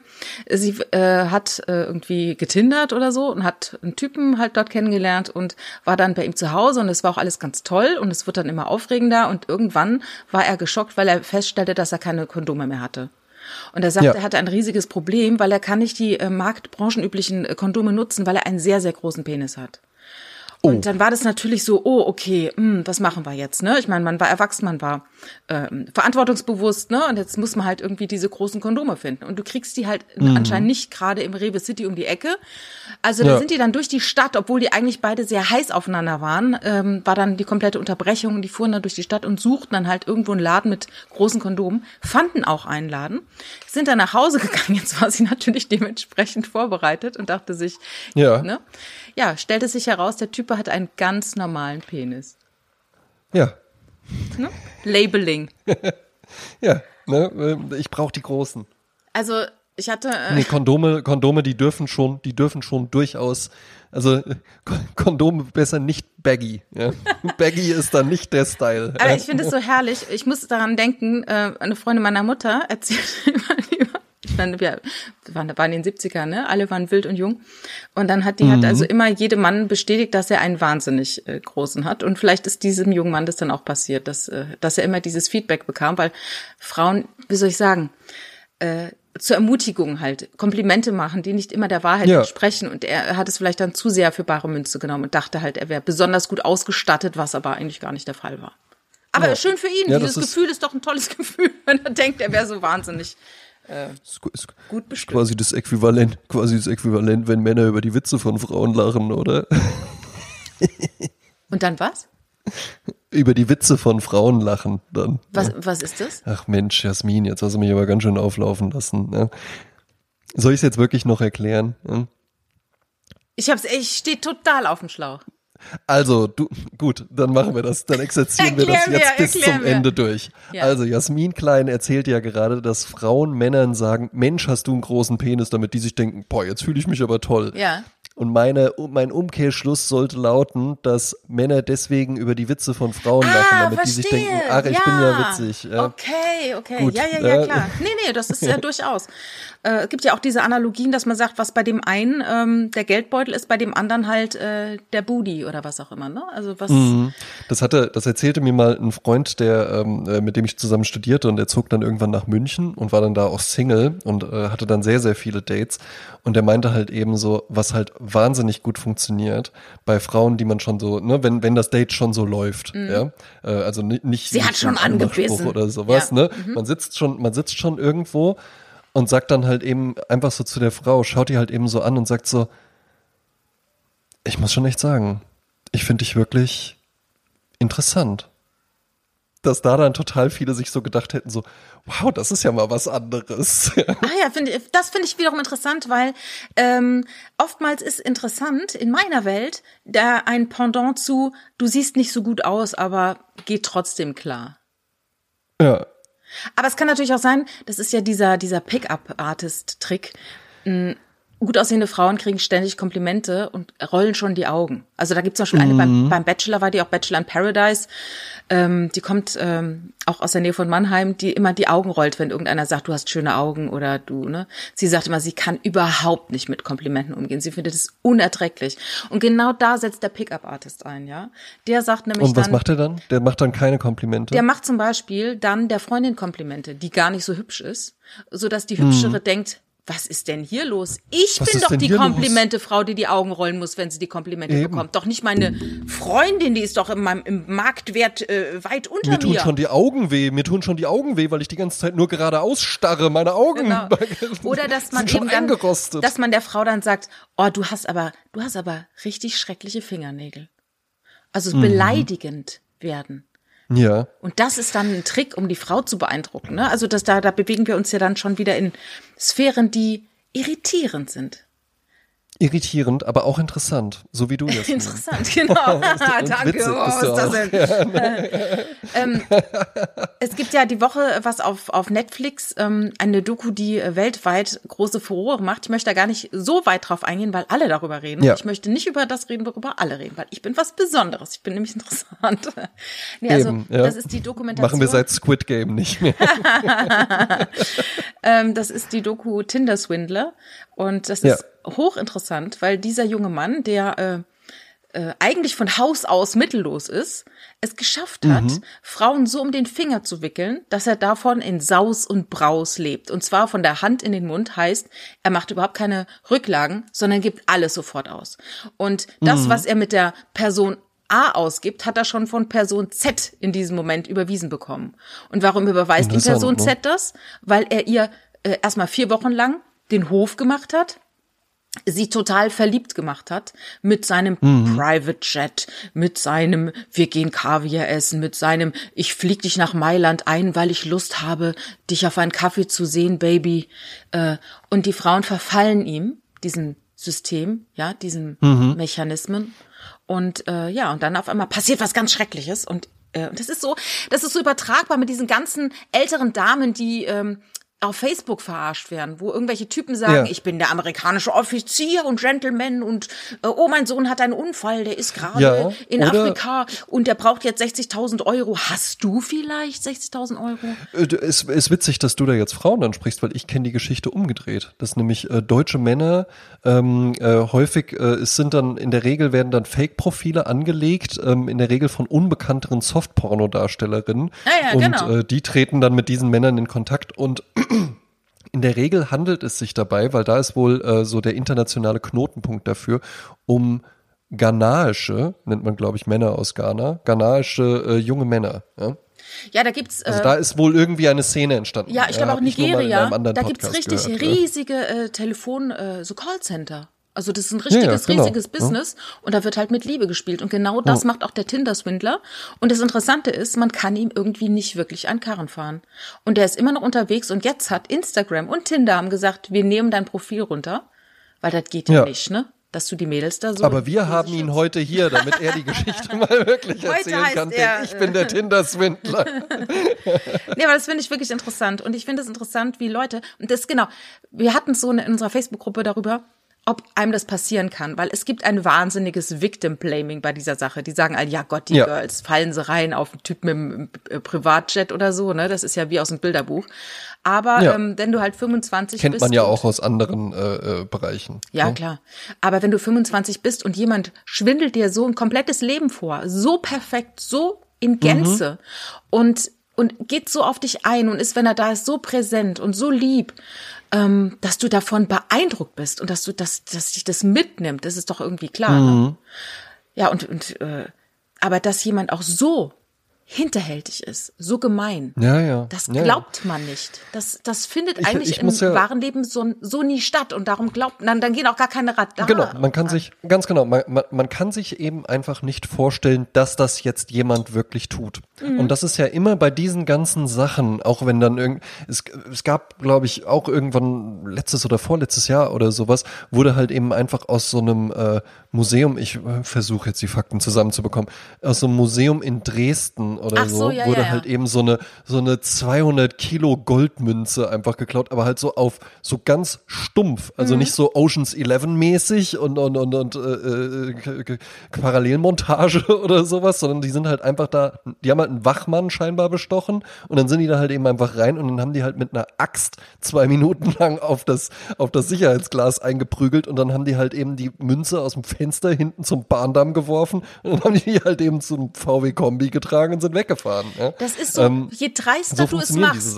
sie äh, hat äh, irgendwie getindert oder so und hat einen Typen halt dort kennengelernt und war dann bei ihm zu Hause und es war auch alles ganz toll und es wird dann immer aufregender und irgendwann war er geschockt, weil er feststellte, dass er keine Kondome mehr hatte. Und er sagt, ja. er hatte ein riesiges Problem, weil er kann nicht die äh, marktbranchenüblichen äh, Kondome nutzen, weil er einen sehr, sehr großen Penis hat. Und oh. dann war das natürlich so, oh, okay, hm, was machen wir jetzt? Ne? Ich meine, man war erwachsen, man war ähm, verantwortungsbewusst, ne? Und jetzt muss man halt irgendwie diese großen Kondome finden. Und du kriegst die halt mhm. anscheinend nicht gerade im Rewe City um die Ecke. Also da sind die dann durch die Stadt, obwohl die eigentlich beide sehr heiß aufeinander waren, ähm, war dann die komplette Unterbrechung und die fuhren dann durch die Stadt und suchten dann halt irgendwo einen Laden mit großen Kondomen, fanden auch einen Laden, sind dann nach Hause gegangen. Jetzt war sie natürlich dementsprechend vorbereitet und dachte sich, ja, ne? Ja, stellte sich heraus, der Typ hat einen ganz normalen Penis. Ja. Ne? Labeling. ja, ne? Äh, ich brauche die großen. Also ich hatte. Äh nee, Kondome, Kondome, die dürfen schon, die dürfen schon durchaus, also Kondome besser nicht baggy. Ja? baggy ist dann nicht der Style. Aber ich finde es so herrlich. Ich muss daran denken, äh, eine Freundin meiner Mutter erzählt immer über ich meine, wir waren, waren in den 70ern, ne? Alle waren wild und jung. Und dann hat die mhm. hat also immer jede Mann bestätigt, dass er einen wahnsinnig äh, großen hat. Und vielleicht ist diesem jungen Mann das dann auch passiert, dass, äh, dass er immer dieses Feedback bekam, weil Frauen, wie soll ich sagen, äh, zur Ermutigung halt Komplimente machen, die nicht immer der Wahrheit ja. entsprechen. Und er hat es vielleicht dann zu sehr für bare Münze genommen und dachte halt, er wäre besonders gut ausgestattet, was aber eigentlich gar nicht der Fall war. Aber ja. schön für ihn. Ja, Dieses Gefühl ist doch ein tolles Gefühl, wenn er denkt, er wäre so wahnsinnig äh, ist, gut bestimmt. Quasi das Äquivalent, quasi das Äquivalent, wenn Männer über die Witze von Frauen lachen, oder? Und dann was? Über die Witze von Frauen lachen dann. Was, ja. was ist das? Ach Mensch, Jasmin, jetzt hast du mich aber ganz schön auflaufen lassen. Ja. Soll ich es jetzt wirklich noch erklären? Ja? Ich hab's, ich stehe total auf dem Schlauch. Also, du, gut, dann machen wir das, dann exerzieren wir das jetzt bis zum mir. Ende durch. Ja. Also, Jasmin Klein erzählt ja gerade, dass Frauen Männern sagen, Mensch, hast du einen großen Penis, damit die sich denken, boah, jetzt fühle ich mich aber toll. Ja. Und meine, mein Umkehrschluss sollte lauten, dass Männer deswegen über die Witze von Frauen ah, lachen, damit verstehe. die sich denken, ach, ich ja. bin ja witzig. Ja. Okay, okay. Gut. Ja, ja, ja, klar. Nee, nee, das ist ja durchaus. Äh, es gibt ja auch diese Analogien, dass man sagt, was bei dem einen ähm, der Geldbeutel ist, bei dem anderen halt äh, der Booty oder was auch immer. Ne? Also was. Mhm. Das hatte, das erzählte mir mal ein Freund, der ähm, äh, mit dem ich zusammen studierte und der zog dann irgendwann nach München und war dann da auch Single und äh, hatte dann sehr sehr viele Dates und der meinte halt eben so, was halt wahnsinnig gut funktioniert bei Frauen, die man schon so, ne, wenn wenn das Date schon so läuft, mhm. ja, äh, also nicht nicht sie hat schon angebissen oder sowas, ja. ne, mhm. man sitzt schon, man sitzt schon irgendwo und sagt dann halt eben einfach so zu der Frau, schaut die halt eben so an und sagt so, ich muss schon echt sagen, ich finde dich wirklich interessant dass da dann total viele sich so gedacht hätten, so, wow, das ist ja mal was anderes. ah ja, find, das finde ich wiederum interessant, weil ähm, oftmals ist interessant in meiner Welt da ein Pendant zu, du siehst nicht so gut aus, aber geht trotzdem klar. Ja. Aber es kann natürlich auch sein, das ist ja dieser, dieser Pickup-Artist-Trick gut aussehende Frauen kriegen ständig Komplimente und rollen schon die Augen. Also da gibt's zum Beispiel eine beim, mhm. beim Bachelor, war die auch Bachelor in Paradise. Ähm, die kommt ähm, auch aus der Nähe von Mannheim, die immer die Augen rollt, wenn irgendeiner sagt, du hast schöne Augen oder du, ne? Sie sagt immer, sie kann überhaupt nicht mit Komplimenten umgehen. Sie findet es unerträglich. Und genau da setzt der Pickup-Artist ein, ja? Der sagt nämlich Und was dann, macht er dann? Der macht dann keine Komplimente? Der macht zum Beispiel dann der Freundin Komplimente, die gar nicht so hübsch ist, so dass die Hübschere mhm. denkt, was ist denn hier los? Ich was bin doch die Komplimente-Frau, die die Augen rollen muss, wenn sie die Komplimente Eben. bekommt. Doch nicht meine Freundin, die ist doch in meinem, im Marktwert äh, weit unter mir. Mir tun schon die Augen weh. Mir tun schon die Augen weh, weil ich die ganze Zeit nur geradeaus starre. Meine Augen genau. Oder dass man eben dann, dass man der Frau dann sagt, oh, du hast aber, du hast aber richtig schreckliche Fingernägel. Also mhm. beleidigend werden. Ja. Und das ist dann ein Trick, um die Frau zu beeindrucken. Ne? Also das, da, da bewegen wir uns ja dann schon wieder in Sphären, die irritierend sind irritierend, aber auch interessant, so wie du jetzt. interessant, genau. Danke. Witzig, oh, ist das denn? ähm, es gibt ja die Woche was auf, auf Netflix, ähm, eine Doku, die äh, weltweit große Furore macht. Ich möchte da gar nicht so weit drauf eingehen, weil alle darüber reden. Ja. Ich möchte nicht über das reden, worüber alle reden, weil ich bin was Besonderes. Ich bin nämlich interessant. nee, also Eben, ja. das ist die Dokumentation. Machen wir seit Squid Game nicht mehr. ähm, das ist die Doku Tinder Swindler und das ist hochinteressant, weil dieser junge Mann, der äh, äh, eigentlich von Haus aus mittellos ist, es geschafft hat, mhm. Frauen so um den Finger zu wickeln, dass er davon in Saus und Braus lebt. Und zwar von der Hand in den Mund heißt, er macht überhaupt keine Rücklagen, sondern gibt alles sofort aus. Und das, mhm. was er mit der Person A ausgibt, hat er schon von Person Z in diesem Moment überwiesen bekommen. Und warum überweist ihm Person ne? Z das? Weil er ihr äh, erstmal vier Wochen lang den Hof gemacht hat, sie total verliebt gemacht hat mit seinem mhm. Private Jet, mit seinem wir gehen Kaviar essen, mit seinem ich flieg dich nach Mailand ein, weil ich Lust habe, dich auf einen Kaffee zu sehen, Baby. Äh, und die Frauen verfallen ihm, diesem System, ja, diesen mhm. Mechanismen. Und äh, ja, und dann auf einmal passiert was ganz Schreckliches und äh, das ist so, das ist so übertragbar mit diesen ganzen älteren Damen, die ähm, auf Facebook verarscht werden, wo irgendwelche Typen sagen, ja. ich bin der amerikanische Offizier und Gentleman und äh, oh, mein Sohn hat einen Unfall, der ist gerade ja, in Afrika und der braucht jetzt 60.000 Euro. Hast du vielleicht 60.000 Euro? Äh, es ist witzig, dass du da jetzt Frauen ansprichst, weil ich kenne die Geschichte umgedreht. Das nämlich äh, deutsche Männer ähm, äh, häufig, äh, es sind dann in der Regel werden dann Fake-Profile angelegt, ähm, in der Regel von unbekannteren Softporno-Darstellerinnen. Ah ja, und genau. äh, die treten dann mit diesen Männern in Kontakt und in der Regel handelt es sich dabei, weil da ist wohl äh, so der internationale Knotenpunkt dafür, um ghanaische, nennt man glaube ich Männer aus Ghana, ghanaische äh, junge Männer. Ja? Ja, da gibt's. Äh, also da ist wohl irgendwie eine Szene entstanden. Ja, ich glaube ja, auch Nigeria. Da gibt's richtig gehört, riesige äh, Telefon, äh, so Callcenter. Also das ist ein richtiges, ja, ja, genau. riesiges Business und da wird halt mit Liebe gespielt. Und genau das macht auch der Tinder-Swindler. Und das Interessante ist, man kann ihm irgendwie nicht wirklich einen Karren fahren. Und der ist immer noch unterwegs und jetzt hat Instagram und Tinder haben gesagt, wir nehmen dein Profil runter, weil das geht ja nicht, ne? Dass du die Mädels da so. Aber wir haben ihn heute hier, damit er die Geschichte mal wirklich erzählen kann. Er, ich bin der Tinder-Swindler. nee, aber das finde ich wirklich interessant. Und ich finde es interessant, wie Leute, und das genau, wir hatten es so in unserer Facebook-Gruppe darüber, ob einem das passieren kann, weil es gibt ein wahnsinniges Victim-Blaming bei dieser Sache. Die sagen all, ja Gott, die ja. Girls, fallen sie rein auf einen Typ mit einem äh, Privatjet oder so, ne? Das ist ja wie aus dem Bilderbuch. Aber ja. ähm, wenn du halt 25 Kennt bist. Kennt man ja auch aus anderen äh, äh, Bereichen. Ja, ne? klar. Aber wenn du 25 bist und jemand schwindelt dir so ein komplettes Leben vor, so perfekt, so in Gänze mhm. und und geht so auf dich ein und ist, wenn er da ist, so präsent und so lieb, ähm, dass du davon beeindruckt bist und dass du das, dass dich das mitnimmt, das ist doch irgendwie klar. Ne? Mhm. Ja, und, und äh, aber dass jemand auch so hinterhältig ist, so gemein. Ja, ja. Das ja, ja. glaubt man nicht. Das, das findet Ich- eigentlich ich im ja- wahren Leben so, so nie statt und darum glaubt, dann, dann gehen auch gar keine Radar. Genau, man kann sich, ganz genau, man, man, man kann sich eben einfach nicht vorstellen, dass das jetzt jemand wirklich tut. Und das ist ja immer bei diesen ganzen Sachen, auch wenn dann irgend, es, es gab, glaube ich, auch irgendwann letztes oder vorletztes Jahr oder sowas, wurde halt eben einfach aus so einem äh, Museum, ich äh, versuche jetzt die Fakten zusammenzubekommen, aus so einem Museum in Dresden oder Ach so, so, ja, wurde ja, ja. halt eben so eine, so eine 200 Kilo Goldmünze einfach geklaut, aber halt so auf, so ganz stumpf, Mhm. also nicht so Oceans 11 mäßig und, und, und, und äh, äh, Parallelmontage oder sowas, sondern die sind halt einfach da, die haben halt einen Wachmann scheinbar bestochen und dann sind die da halt eben einfach rein und dann haben die halt mit einer Axt zwei Minuten lang auf das, auf das Sicherheitsglas eingeprügelt und dann haben die halt eben die Münze aus dem Fenster hinten zum Bahndamm geworfen und dann haben die halt eben zum VW-Kombi getragen sind weggefahren. Ja? Das ist so, Ähm, je dreister so du es machst,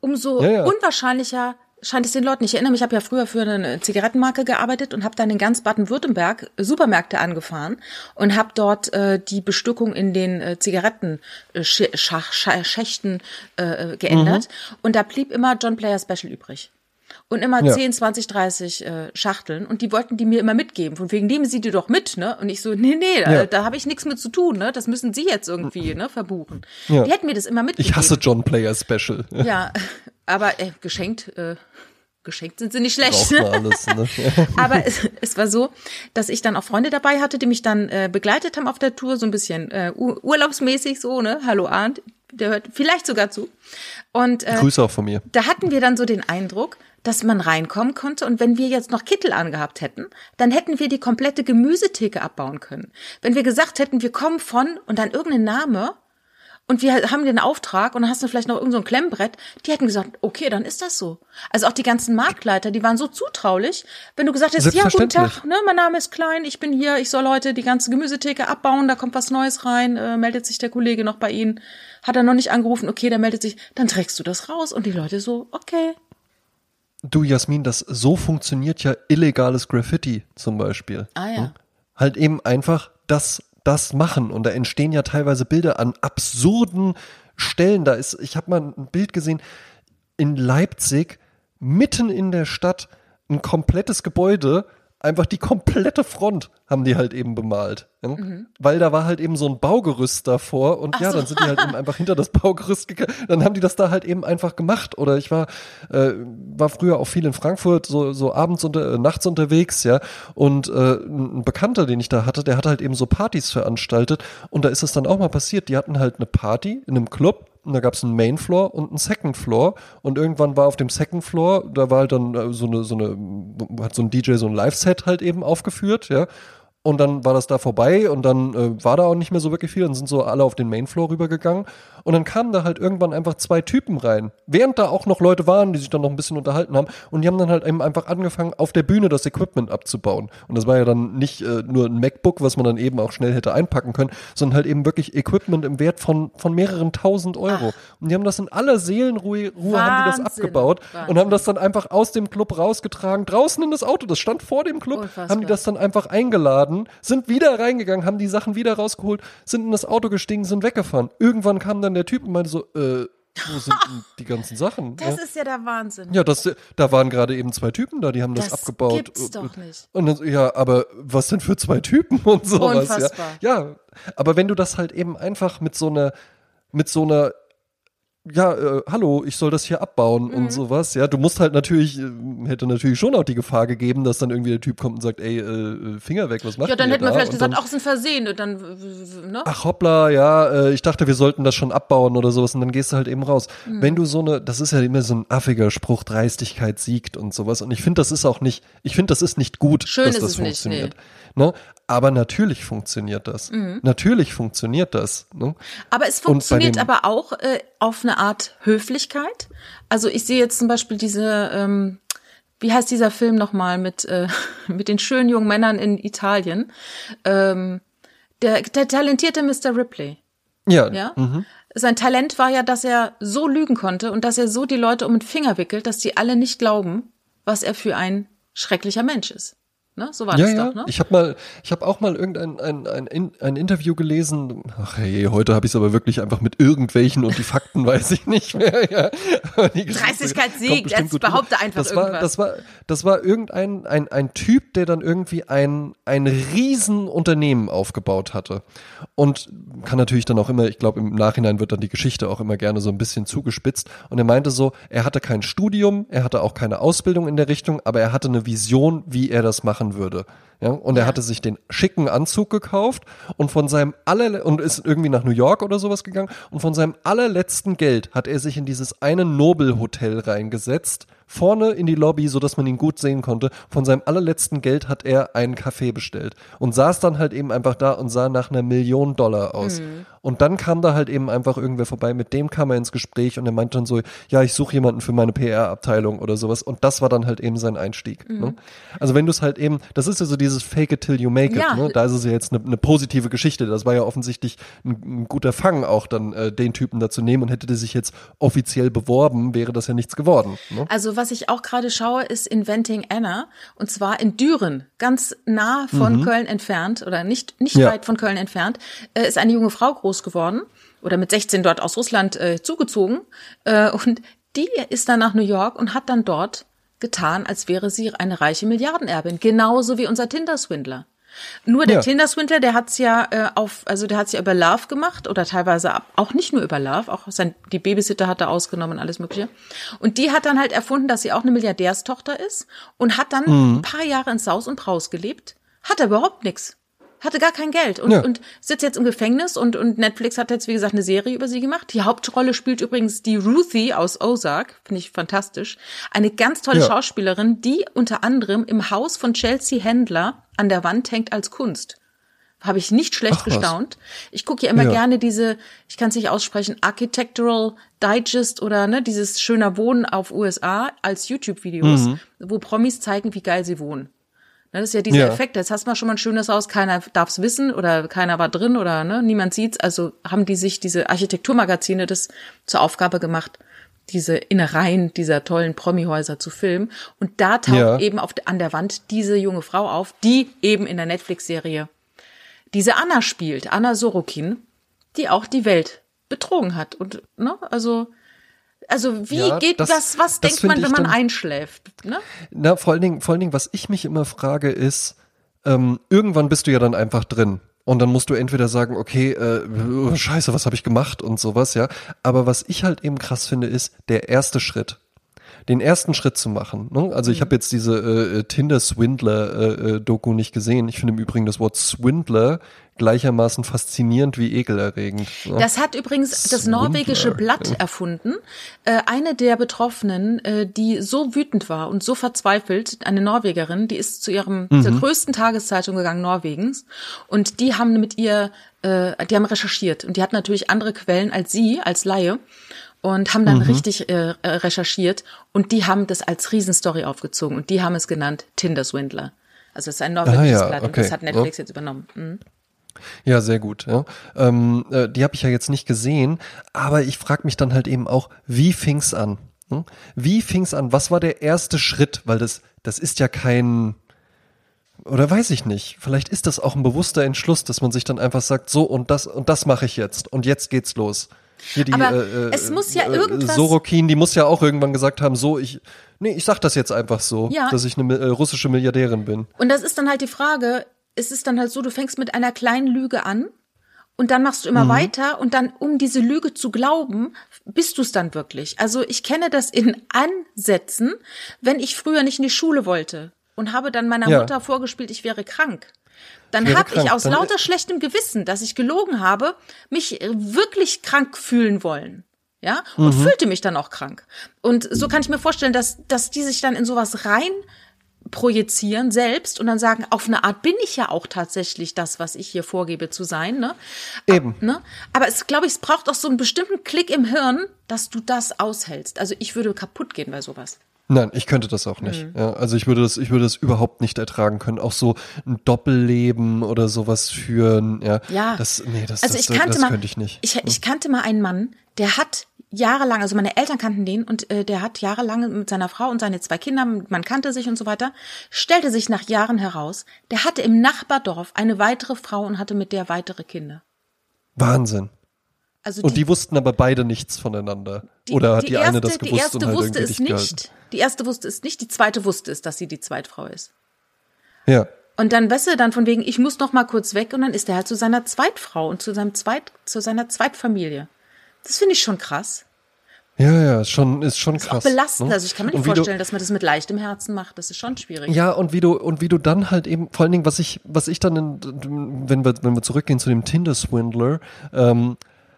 umso Ja, ja. unwahrscheinlicher scheint es den Leuten. Ich erinnere mich, ich habe ja früher für eine Zigarettenmarke gearbeitet und habe dann in ganz Baden-Württemberg Supermärkte angefahren und habe dort äh, die Bestückung in den äh, Zigarettenschächten äh, äh, geändert. Und da blieb immer John Player Special übrig. Und immer Ja. 10, 20, 30 äh, Schachteln. Und die wollten die mir immer mitgeben. Von wegen, nehmen Sie die doch mit, ne? Und ich so, nee, nee, da, Ja. da habe ich nichts mit zu tun, ne? Das müssen Sie jetzt irgendwie, ne, verbuchen. Ja. Die hätten mir das immer mitgegeben. Ich hasse John Player Special. Ja, aber äh, geschenkt, äh, geschenkt sind sie nicht schlecht. Alles, ne? Aber es, es war so, dass ich dann auch Freunde dabei hatte, die mich dann äh, begleitet haben auf der Tour, so ein bisschen äh, ur- urlaubsmäßig so, ne? Hallo Arndt, der hört vielleicht sogar zu. Und äh, Grüße auch von mir. da hatten wir dann so den Eindruck, dass man reinkommen konnte und wenn wir jetzt noch Kittel angehabt hätten, dann hätten wir die komplette Gemüsetheke abbauen können. Wenn wir gesagt hätten, wir kommen von und dann irgendein Name und wir haben den Auftrag und dann hast du vielleicht noch irgend so ein Klemmbrett, die hätten gesagt, okay, dann ist das so. Also auch die ganzen Marktleiter, die waren so zutraulich, wenn du gesagt hättest, ja, guten. Tag, ne, mein Name ist Klein, ich bin hier, ich soll heute die ganze Gemüsetheke abbauen, da kommt was Neues rein, äh, meldet sich der Kollege noch bei Ihnen, hat er noch nicht angerufen, okay, der meldet sich, dann trägst du das raus und die Leute so, okay. Du, Jasmin, das so funktioniert ja illegales Graffiti zum Beispiel. Ah ja. Hm? Halt eben einfach das, das machen. Und da entstehen ja teilweise Bilder an absurden Stellen. Da ist, ich habe mal ein Bild gesehen, in Leipzig, mitten in der Stadt, ein komplettes Gebäude, einfach die komplette Front haben die halt eben bemalt. Ja? Weil da war halt eben so ein Baugerüst davor und Mhm. Ach ja, so. dann sind die halt eben einfach hinter das Baugerüst gegangen. Dann haben die das da halt eben einfach gemacht. Oder ich war, äh, war früher auch viel in Frankfurt, so, so abends unter, äh, nachts unterwegs, ja. Und äh, ein ein Bekannter, den ich da hatte, der hat halt eben so Partys veranstaltet und da ist es dann auch mal passiert. Die hatten halt eine Party in einem Club und da gab es einen Main Floor und einen Second Floor. Und irgendwann war auf dem Second Floor, da war halt dann äh, so eine, so eine, hat so ein DJ so ein Live-Set halt eben aufgeführt, ja. Und dann war das da vorbei und dann äh, war da auch nicht mehr so wirklich viel. Dann sind so alle auf den Mainfloor rübergegangen. Und dann kamen da halt irgendwann einfach zwei Typen rein. Während da auch noch Leute waren, die sich dann noch ein bisschen unterhalten haben. Und die haben dann halt eben einfach angefangen, auf der Bühne das Equipment abzubauen. Und das war ja dann nicht äh, nur ein MacBook, was man dann eben auch schnell hätte einpacken können, sondern halt eben wirklich Equipment im Wert von, von mehreren tausend Euro. Und die haben das in aller Seelenruhe Ruhe haben die das Wahnsinn. abgebaut und Wahnsinn. haben das dann einfach aus dem Club rausgetragen, draußen in das Auto. Das stand vor dem Club, Unfassbar. haben die das dann einfach eingeladen, sind wieder reingegangen, haben die Sachen wieder rausgeholt, sind in das Auto gestiegen, sind weggefahren. Irgendwann kam dann der Typ und meinte so, äh, wo sind denn die ganzen Sachen? Das ja? ist ja der Wahnsinn. ja, das, da waren gerade eben zwei Typen da, die haben das, Das abgebaut. gibt's doch nicht. Und dann, ja, aber was denn für zwei Typen und sowas, Unfassbar. ja. Ja, aber wenn du das halt eben einfach mit so einer, mit so einer, ja, äh, hallo, ich soll das hier abbauen Mhm. und sowas, ja, du musst halt natürlich, äh, hätte natürlich schon auch die Gefahr gegeben, dass dann irgendwie der Typ kommt und sagt, ey, äh, Finger weg, was macht Ja, dann ihr hätten wir vielleicht gesagt, ach, es ist ein Versehen. Und dann, ne? ach hoppla, ja, äh, ich dachte, wir sollten das schon abbauen oder sowas und dann gehst du halt eben raus. Mhm. Wenn du so eine, das ist ja immer so ein affiger Spruch, Dreistigkeit siegt und sowas und ich finde, das ist auch nicht, ich finde, das ist nicht gut, Schön dass ist das es nicht, funktioniert. Ne? Aber natürlich funktioniert das. Mhm. Natürlich funktioniert das. Ne? Aber es funktioniert aber auch äh, auf eine Art Höflichkeit. Also ich sehe jetzt zum Beispiel diese, ähm, wie heißt dieser Film nochmal mit, äh, mit den schönen jungen Männern in Italien? Ähm, der, der talentierte Mr. Ripley. Ja, Ja? Mhm. sein Talent war ja, dass er so lügen konnte und dass er so die Leute um den Finger wickelt, dass die alle nicht glauben, was er für ein schrecklicher Mensch ist. Ne? So war ja, das ja. doch, ne? Ich habe mal, ich habe auch mal irgendein ein, ein, ein, Interview gelesen. Ach hey, heute habe ich es aber wirklich einfach mit irgendwelchen und die Fakten weiß ich nicht mehr. Ja. Dreistigkeit siegt, jetzt behaupte einfach das war, irgendwas. Das war, das war irgendein ein, ein Typ, der dann irgendwie ein ein riesen Unternehmen aufgebaut hatte und kann natürlich dann auch immer, ich glaube im Nachhinein wird dann die Geschichte auch immer gerne so ein bisschen zugespitzt. Und er meinte so, er hatte kein Studium, er hatte auch keine Ausbildung in der Richtung, aber er hatte eine Vision, wie er das machen würde. Ja, und er Ja. hatte sich den schicken Anzug gekauft und von seinem aller und ist irgendwie nach New York oder sowas gegangen und von seinem allerletzten Geld hat er sich in dieses eine Nobelhotel reingesetzt, vorne in die Lobby, so dass man ihn gut sehen konnte. Von seinem allerletzten Geld hat er einen Kaffee bestellt und saß dann halt eben einfach da und sah nach einer Million Dollar aus. Und dann kam da halt eben einfach irgendwer vorbei, mit dem kam er ins Gespräch und er meinte dann so, ja, ich suche jemanden für meine PR-Abteilung oder sowas. Und das war dann halt eben sein Einstieg. Ne? Also wenn du es halt eben, das ist ja so dieses Fake it till you make it. Ja. Ne? Da ist es ja jetzt eine, eine positive Geschichte. Das war ja offensichtlich ein, ein guter Fang auch dann äh, den Typen da zu nehmen und hätte der sich jetzt offiziell beworben, wäre das ja nichts geworden. Ne? Also was ich auch gerade schaue, ist Inventing Anna und zwar in Düren, ganz nah von Köln entfernt oder nicht nicht Ja. weit von Köln entfernt, äh, ist eine junge Frau groß geworden oder mit 16 dort aus Russland äh, zugezogen äh, und die ist dann nach New York und hat dann dort getan, als wäre sie eine reiche Milliardenerbin, genauso wie unser Tinder-Swindler. Nur der Ja. Tinder-Swindler, der hat's ja äh, auf, also der hat's ja über Love gemacht oder teilweise auch nicht nur über Love, auch sein, die Babysitter hat er ausgenommen, alles mögliche. Und die hat dann halt erfunden, dass sie auch eine Milliardärstochter ist und hat dann ein paar Jahre in Saus und Braus gelebt, hatte überhaupt nichts. Hatte gar kein Geld und, Ja. und sitzt jetzt im Gefängnis und, und Netflix hat jetzt, wie gesagt, eine Serie über sie gemacht. Die Hauptrolle spielt übrigens die Ruthie aus Ozark, finde ich fantastisch. Eine ganz tolle Ja. Schauspielerin, die unter anderem im Haus von Chelsea Händler an der Wand hängt als Kunst. Habe ich nicht schlecht Ach gestaunt. Ich gucke ja immer Ja. gerne diese, ich kann es nicht aussprechen, Architectural Digest oder ne, dieses schöner Wohnen auf USA als YouTube-Videos, Mhm. wo Promis zeigen, wie geil sie wohnen. Das ist ja dieser Ja. Effekt. Jetzt hast du mal schon mal ein schönes Haus, keiner darf's wissen oder keiner war drin oder ne, niemand sieht's. Also haben die sich diese Architekturmagazine das zur Aufgabe gemacht, diese Innereien dieser tollen Promi-Häuser zu filmen. Und da taucht Ja. eben auf, an der Wand diese junge Frau auf, die eben in der Netflix-Serie diese Anna spielt, Anna Sorokin, die auch die Welt betrogen hat. Und, ne, also, also wie Ja, geht das- das, was das denkt man, wenn man dann- einschläft, ne? Na, vor allen Dingen, vor allen Dingen, was ich mich immer frage, ist, ähm, irgendwann bist du ja dann einfach drin. Und dann musst du entweder sagen, okay, äh, scheiße, was habe ich gemacht und sowas, ja. Aber was ich halt eben krass finde, ist der erste Schritt. Den ersten Schritt zu machen. Ne? Also ich habe jetzt diese äh, Tinder-Swindler-Doku nicht gesehen. Ich finde im Übrigen das Wort Swindler gleichermaßen faszinierend wie ekelerregend. Ne? Das hat übrigens das Swindler. norwegische Blatt erfunden. Äh, eine der Betroffenen, äh, die so wütend war und so verzweifelt, eine Norwegerin, die ist zu ihrem Mhm. zur größten Tageszeitung gegangen Norwegens und die haben mit ihr, äh, die haben recherchiert und die hat natürlich andere Quellen als sie als Laie und haben Mhm. dann richtig äh, äh, recherchiert und die haben das als Riesenstory aufgezogen und die haben es genannt Tinder Swindler. Also es ist ein norwegisches Ah ja, Blatt und okay. das hat Netflix jetzt übernommen. Mhm. Ja, sehr gut. Ja. Ähm, äh, die habe ich ja jetzt nicht gesehen, aber ich frage mich dann halt eben auch, wie fing's an? Hm? Wie fing's an? Was war der erste Schritt? Weil das, das ist ja kein, oder weiß ich nicht. Vielleicht ist das auch ein bewusster Entschluss, dass man sich dann einfach sagt, so und das und das mache ich jetzt und jetzt geht's los. Hier die, Aber äh, äh, es muss ja äh, irgendwas- Sorokin, die muss ja auch irgendwann gesagt haben, so ich, nee, ich sag das jetzt einfach so, Ja. dass ich eine äh, russische Milliardärin bin. Und das ist dann halt die Frage, es ist dann halt so, du fängst mit einer kleinen Lüge an und dann machst du immer weiter und dann, um diese Lüge zu glauben, bist du es dann wirklich. Also ich kenne das in Ansätzen, wenn ich früher nicht in die Schule wollte und habe dann meiner Ja. Mutter vorgespielt, ich wäre krank. Dann habe ich aus dann- lauter schlechtem Gewissen, dass ich gelogen habe, mich äh, wirklich krank fühlen wollen. Ja, und Mhm. fühlte mich dann auch krank. Und so kann ich mir vorstellen, dass, dass die sich dann in sowas rein projizieren selbst und dann sagen, auf eine Art bin ich ja auch tatsächlich das, was ich hier vorgebe zu sein. Ne? Eben. Aber, ne? Aber es glaube ich, es braucht auch so einen bestimmten Klick im Hirn, dass du das aushältst. Also ich würde kaputt gehen bei sowas. Nein, ich könnte das auch nicht. Mhm. Ja, also ich würde das, ich würde das überhaupt nicht ertragen können. Auch so ein Doppelleben oder sowas führen. Ja, ja. das, nee, das, also das, ich kannte das mal, könnte ich nicht. Ich, ich kannte mal einen Mann, der hat jahrelang, also meine Eltern kannten den und äh, der hat jahrelang mit seiner Frau und seine zwei Kinder, man kannte sich und so weiter, stellte sich nach Jahren heraus, der hatte im Nachbardorf eine weitere Frau und hatte mit der weitere Kinder. Wahnsinn. Also und die wussten aber beide nichts voneinander. Die, Oder hat die, die erste, eine das gewusst die erste und halt wusste es nicht. Gehalten? Die erste wusste es nicht, die zweite wusste es, dass sie die Zweitfrau ist. Ja. Und dann, weißt du, dann von wegen, ich muss noch mal kurz weg und dann ist er halt zu seiner Zweitfrau und zu seinem Zweit, zu seiner Zweitfamilie. Das finde ich schon krass. Ja, ja, ist schon, ist schon krass. Ist auch belastend. Ne? Also ich kann mir nicht vorstellen, du, dass man das mit leichtem Herzen macht. Das ist schon schwierig. Ja, und wie du, und wie du dann halt eben, vor allen Dingen, was ich, was ich dann, in, wenn wir, wenn wir zurückgehen zu dem Tinder-Swindler, ähm,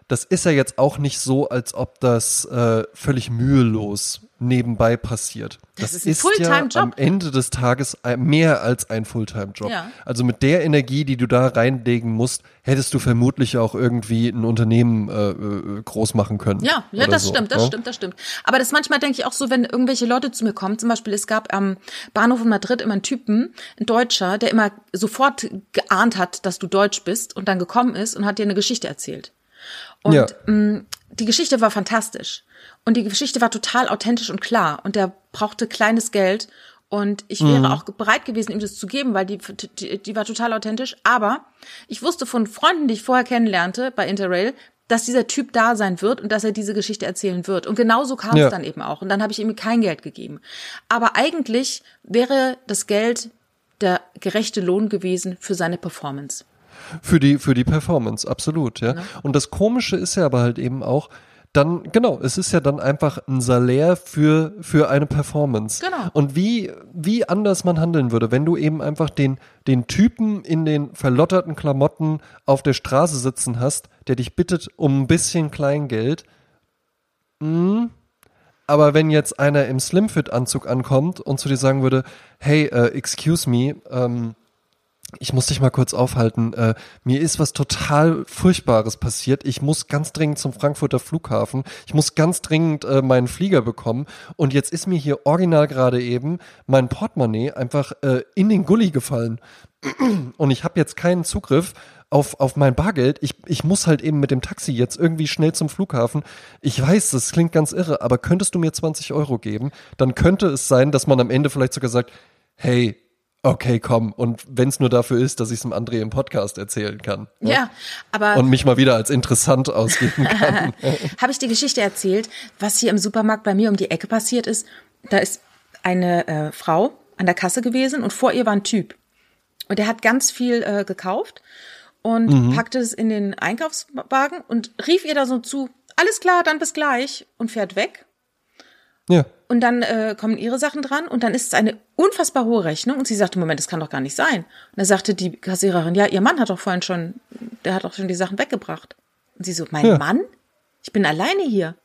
das ist ja jetzt auch nicht so, als ob das äh, völlig mühelos nebenbei passiert. Das, das ist, ein ist ja am Ende des Tages mehr als ein Fulltime-Job. Ja. Also mit der Energie, die du da reinlegen musst, hättest du vermutlich auch irgendwie ein Unternehmen äh, äh groß machen können. Ja, ja das so, stimmt, das ja? Ne? stimmt, das stimmt. Aber das manchmal denke ich auch so, wenn irgendwelche Leute zu mir kommen, zum Beispiel es gab am Bahnhof in Madrid immer einen Typen, ein Deutscher, der immer sofort geahnt hat, dass du Deutsch bist und dann gekommen ist und hat dir eine Geschichte erzählt. Und ja. mh, mm, die Geschichte war fantastisch. Und die Geschichte war total authentisch und klar. Und der brauchte kleines Geld. Und ich wäre mhm. auch bereit gewesen, ihm das zu geben, weil die, die, die war total authentisch. Aber ich wusste von Freunden, die ich vorher kennenlernte bei Interrail, dass dieser Typ da sein wird und dass er diese Geschichte erzählen wird. Und genauso kam ja. es dann eben auch. Und dann habe ich ihm kein Geld gegeben. Aber eigentlich wäre das Geld der gerechte Lohn gewesen für seine Performance. Für die, für die Performance, absolut, ja. ja. Und das Komische ist ja aber halt eben auch, dann, genau, es ist ja dann einfach ein Salär für, für eine Performance. Genau. Und wie, wie anders man handeln würde, wenn du eben einfach den, den Typen in den verlotterten Klamotten auf der Straße sitzen hast, der dich bittet um ein bisschen Kleingeld. Hm, aber wenn jetzt einer im Slimfit-Anzug ankommt und zu dir sagen würde, hey, uh, excuse me, ähm, ich muss dich mal kurz aufhalten. Äh, mir ist was total Furchtbares passiert. Ich muss ganz dringend zum Frankfurter Flughafen. Ich muss ganz dringend äh, meinen Flieger bekommen. Und jetzt ist mir hier original gerade eben mein Portemonnaie einfach äh, in den Gully gefallen. Und ich habe jetzt keinen Zugriff auf, auf mein Bargeld. Ich, ich muss halt eben mit dem Taxi jetzt irgendwie schnell zum Flughafen. Ich weiß, das klingt ganz irre, aber könntest du mir 20 Euro geben? Dann könnte es sein, dass man am Ende vielleicht sogar sagt, hey, okay, komm. Und wenn es nur dafür ist, dass ich es dem André im Podcast erzählen kann. Ne? Ja, aber. Und mich mal wieder als interessant ausgeben kann. Habe ich die Geschichte erzählt, was hier im Supermarkt bei mir um die Ecke passiert ist? Da ist eine äh, Frau an der Kasse gewesen und vor ihr war ein Typ. Und der hat ganz viel äh, gekauft und mhm. packte es in den Einkaufswagen und rief ihr da so zu, alles klar, dann bis gleich und fährt weg. Ja. Und dann äh, kommen ihre Sachen dran und dann ist es eine unfassbar hohe Rechnung und sie sagte, Moment, das kann doch gar nicht sein. Und da sagte die Kassiererin, ja, ihr Mann hat doch vorhin schon, der hat doch schon die Sachen weggebracht. Und sie so, mein ja. Mann? Ich bin alleine hier.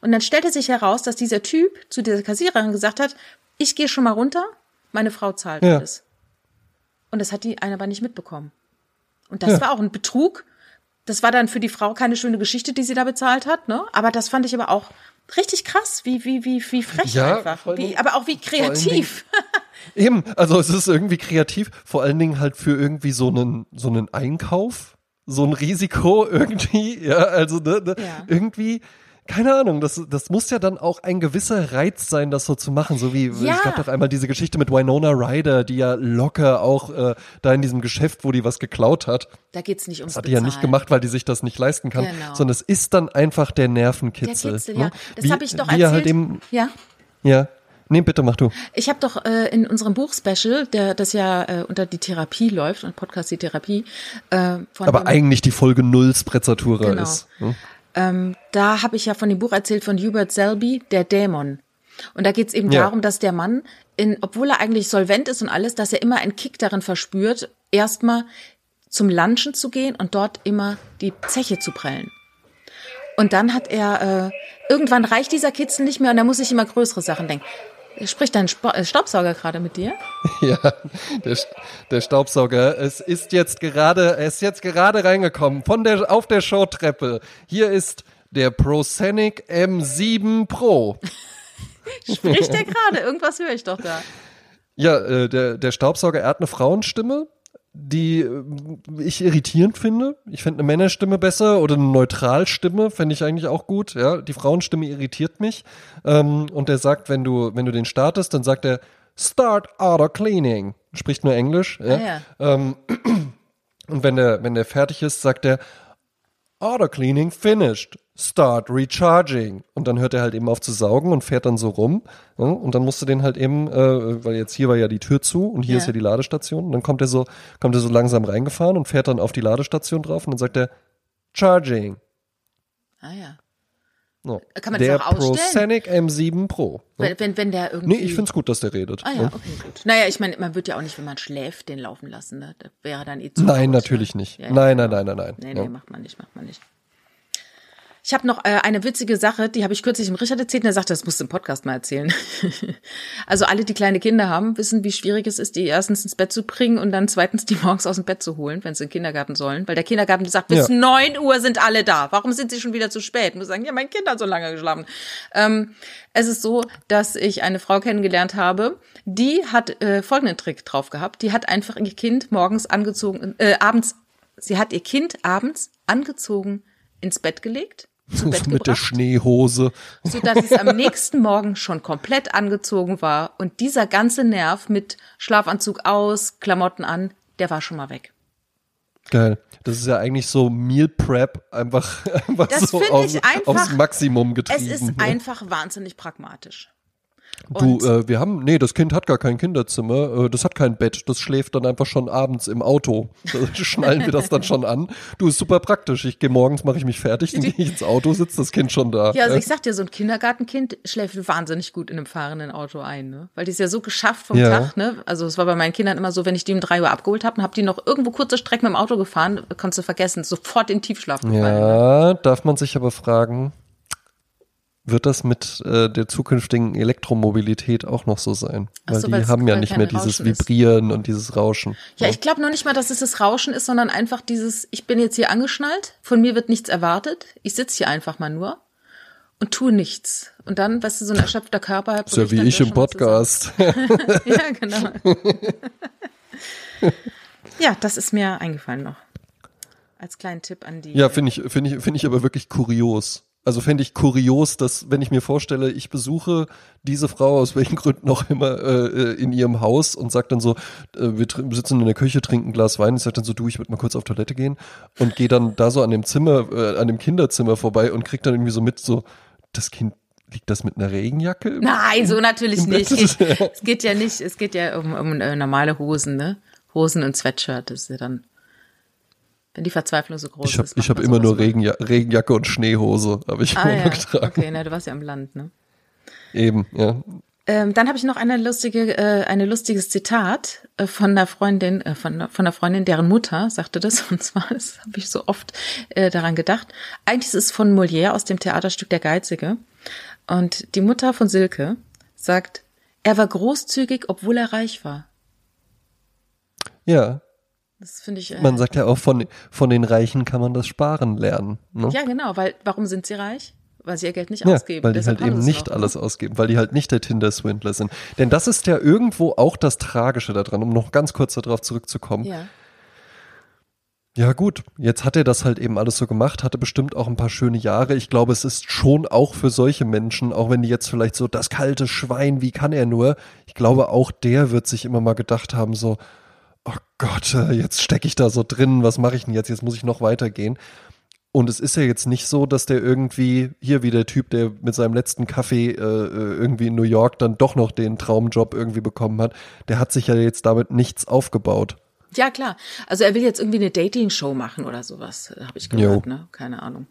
Und dann stellte sich heraus, dass dieser Typ zu dieser Kassiererin gesagt hat, ich gehe schon mal runter, meine Frau zahlt ja. alles. Und das hat die eine aber nicht mitbekommen. Und das ja. war auch ein Betrug. Das war dann für die Frau keine schöne Geschichte, die sie da bezahlt hat, ne? Aber das fand ich aber auch richtig krass, wie, wie, wie, wie frech ja, einfach. Wie, aber auch wie kreativ. Eben, also es ist irgendwie kreativ, vor allen Dingen halt für irgendwie so einen, so einen Einkauf, so ein Risiko irgendwie, ja, also ne, ne, ja. irgendwie keine Ahnung, das, das muss ja dann auch ein gewisser Reiz sein, das so zu machen. So wie, ja. es gab doch einmal diese Geschichte mit Winona Ryder, die ja locker auch äh, da in diesem Geschäft, wo die was geklaut hat. Da geht's nicht ums Das hat die ja nicht gemacht, weil die sich das nicht leisten kann, genau. sondern es ist dann einfach der Nervenkitzel. Der Kitzel, ne? ja. Das habe ich doch erzählt. Halt eben, ja. Ja. Nee, bitte mach du. Ich habe doch äh, in unserem Buch-Special, der das ja äh, unter die Therapie läuft und Podcast die Therapie. Äh, von Aber eigentlich die Folge Null Sprezzatura genau. ist. Hm? Ähm, da habe ich ja von dem Buch erzählt von Hubert Selby, Der Dämon. Und da geht es eben ja. darum, dass der Mann, in, obwohl er eigentlich solvent ist und alles, dass er immer einen Kick darin verspürt, erstmal zum Lunchen zu gehen und dort immer die Zeche zu prellen. Und dann hat er, äh, irgendwann reicht dieser Kitzel nicht mehr und er muss sich immer größere Sachen denken. Spricht dein Sp äh, Staubsauger gerade mit dir? Ja, der, der Staubsauger. Es ist jetzt gerade, er ist jetzt gerade reingekommen von der auf der Showtreppe. Hier ist der ProSonic M7 Pro. Spricht der gerade? Irgendwas höre ich doch da. Ja, äh, der, der Staubsauger, er hat eine Frauenstimme, die äh, ich irritierend finde. Ich finde eine Männerstimme besser oder eine Neutralstimme fände ich eigentlich auch gut. Ja, die Frauenstimme irritiert mich. Ähm, und er sagt, wenn du, wenn du den startest, dann sagt er Start Auto Cleaning. Spricht nur Englisch. Ja? Ah, ja. Ähm, und wenn der, wenn der fertig ist, sagt er Auto Cleaning finished. Start recharging. Und dann hört er halt eben auf zu saugen und fährt dann so rum. Ja, und dann musst du den halt eben, äh, weil jetzt hier war ja die Tür zu und hier Ja. ist ja die Ladestation. Und dann kommt er so, kommt er so langsam reingefahren und fährt dann auf die Ladestation drauf und dann sagt er Charging. Ah ja. So. Kann man das der auch ausstellen? ProSonic M7 Pro. Ja. Wenn, wenn, wenn der irgendwie. Nee, ich find's gut, dass der redet. Ah ja, Ja. okay, gut. Naja, ich meine, man wird ja auch nicht, wenn man schläft, den laufen lassen. Ne? Das wäre dann eh zu Nein, laut, natürlich ne? nicht. Ja, ja. Nein, nein, nein, nein, nein. Nee, Ja. nee, macht man nicht, macht man nicht. Ich habe noch äh, eine witzige Sache, die habe ich kürzlich im Richard erzählt, und er sagte, das musst du im Podcast mal erzählen. also alle, die kleine Kinder haben, wissen, wie schwierig es ist, die erstens ins Bett zu bringen und dann zweitens die morgens aus dem Bett zu holen, wenn sie in den Kindergarten sollen. Weil der Kindergarten sagt, bis Ja. neun Uhr sind alle da. Warum sind sie schon wieder zu spät? Und wir sagen, ja, mein Kind hat so lange geschlafen. Ähm, es ist so, dass ich eine Frau kennengelernt habe, die hat äh, folgenden Trick drauf gehabt. Die hat einfach ihr Kind morgens angezogen, äh, abends, sie hat ihr Kind abends angezogen ins Bett gelegt, zu Bett Mit der Schneehose. sodass es am nächsten Morgen schon komplett angezogen war und dieser ganze Nerv mit Schlafanzug aus, Klamotten an, der war schon mal weg. Geil. Das ist ja eigentlich so Meal Prep einfach, einfach Das so auf, einfach- aufs Maximum Es getrieben. ist ne? einfach wahnsinnig pragmatisch. Du, äh, wir haben, nee, das Kind hat gar kein Kinderzimmer, äh, das hat kein Bett, das schläft dann einfach schon abends im Auto. Da schnallen wir das dann schon an. Du, ist super praktisch. Ich gehe morgens, mache ich mich fertig, dann gehe ich ins Auto, sitzt das Kind schon da. Ja, also ich sag dir, so ein Kindergartenkind schläft wahnsinnig gut in einem fahrenden Auto ein, ne? Weil die ist ja so geschafft vom Ja. Tag, ne? Also es war bei meinen Kindern immer so, wenn ich die um drei Uhr abgeholt habe und hab die noch irgendwo kurze Strecken mit dem Auto gefahren, konntest du vergessen, sofort in Tiefschlaf gefallen. Ja, darf man sich aber fragen, wird das mit äh, der zukünftigen Elektromobilität auch noch so sein? Weil so, die haben ja nicht mehr dieses Rauschen ist. Vibrieren und dieses Rauschen. Ja, ich glaube noch nicht mal, dass es das Rauschen ist, sondern einfach dieses, ich bin jetzt hier angeschnallt, von mir wird nichts erwartet, ich sitze hier einfach mal nur und tue nichts. Und dann, weißt du, so ein erschöpfter Körper. ist ja wie ich im Podcast. ja, genau. ja, das ist mir eingefallen noch. Als kleinen Tipp an die. Ja, finde ich, finde ich, finde ich aber wirklich kurios. Also fände ich kurios, dass wenn ich mir vorstelle, ich besuche diese Frau aus welchen Gründen auch immer äh, in ihrem Haus und sag dann so, äh, wir sitzen in der Küche, trinken ein Glas Wein, ich sag dann so, du, ich würde mal kurz auf Toilette gehen und gehe dann da so an dem Zimmer, äh, an dem Kinderzimmer vorbei und krieg dann irgendwie so mit, so, das Kind liegt das mit einer Regenjacke? Nein, so natürlich nicht. Bett? Es geht ja nicht, es geht ja um, um äh, normale Hosen, ne? Hosen und Sweatshirt, das ist ja dann, wenn die Verzweiflung so groß Ich habe ist. ich hab man immer nur. Regenja Regenjacke und Schneehose, habe ich Ah, immer ja. getragen. Okay, na, du warst ja am Land, ne? Eben, ja. Ähm, dann habe ich noch eine lustige, äh, eine lustiges Zitat äh, von einer Freundin, äh, von, von einer Freundin, deren Mutter sagte das, und zwar, das habe ich so oft äh, daran gedacht. Eigentlich ist es von Molière aus dem Theaterstück Der Geizige. Und die Mutter von Silke sagt, er war großzügig, obwohl er reich war. Ja, Das finde ich. Äh, man sagt ja auch, von, von den Reichen kann man das Sparen lernen. Ne? ja, genau, weil warum sind sie reich? Weil sie ihr Geld nicht Ja, ausgeben. weil die Deshalb halt eben nicht noch, ne? alles ausgeben, weil die halt nicht der Tinder-Swindler sind. Denn das ist ja irgendwo auch das Tragische daran, um noch ganz kurz darauf zurückzukommen. Ja. Ja gut, jetzt hat er das halt eben alles so gemacht, hatte bestimmt auch ein paar schöne Jahre. Ich glaube, es ist schon auch für solche Menschen, auch wenn die jetzt vielleicht so das kalte Schwein, wie kann er nur? Ich glaube, auch der wird sich immer mal gedacht haben, so, oh Gott, äh, jetzt stecke ich da so drin, was mache ich denn jetzt? Jetzt muss ich noch weitergehen. Und es ist ja jetzt nicht so, dass der irgendwie, hier wie der Typ, der mit seinem letzten Kaffee äh, äh, irgendwie in New York dann doch noch den Traumjob irgendwie bekommen hat. Der hat sich ja jetzt damit nichts aufgebaut. Ja, klar. Also er will jetzt irgendwie eine Dating-Show machen oder sowas, habe ich gehört, Jo. ne? Keine Ahnung.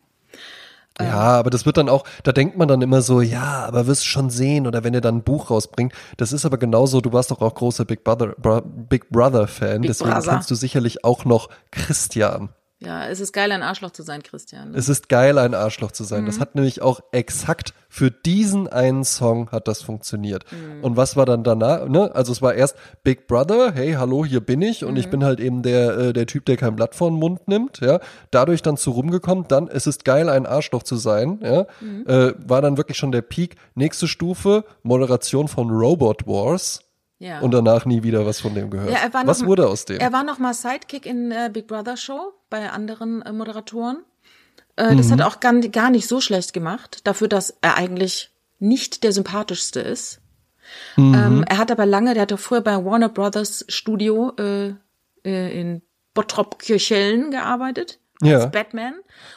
Ja, aber das wird dann auch, da denkt man dann immer so, ja, aber wirst schon sehen oder wenn er dann ein Buch rausbringt. Das ist aber genauso, du warst doch auch großer Big Brother, Bro, Big Brother Fan, Big deswegen Brother. kennst du sicherlich auch noch Christian. Ja, es ist geil, ein Arschloch zu sein, Christian. ne? Es ist geil, ein Arschloch zu sein. Mhm. Das hat nämlich auch exakt für diesen einen Song hat das funktioniert. Mhm. Und was war dann danach? Ne? Also es war erst Big Brother, hey, hallo, hier bin ich und ich Mhm. bin halt eben der äh, der Typ, der kein Blatt vor den Mund nimmt. Ja, dadurch dann zu rumgekommen. Dann es ist geil, ein Arschloch zu sein. Ja, Mhm. äh, war dann wirklich schon der Peak. Nächste Stufe Moderation von Robot Wars. Ja. Und danach nie wieder was von dem gehört. Ja, er war was noch- wurde aus dem? Er war noch mal Sidekick in äh, Big Brother Show bei anderen äh, Moderatoren. Äh, Mhm. das hat auch gar, gar nicht so schlecht gemacht, dafür, dass er eigentlich nicht der sympathischste ist. Mhm. Ähm, er hat aber lange, der hat doch früher bei Warner Brothers Studio äh, äh, in Bottrop-Kirchhellen gearbeitet. Ja. Batman.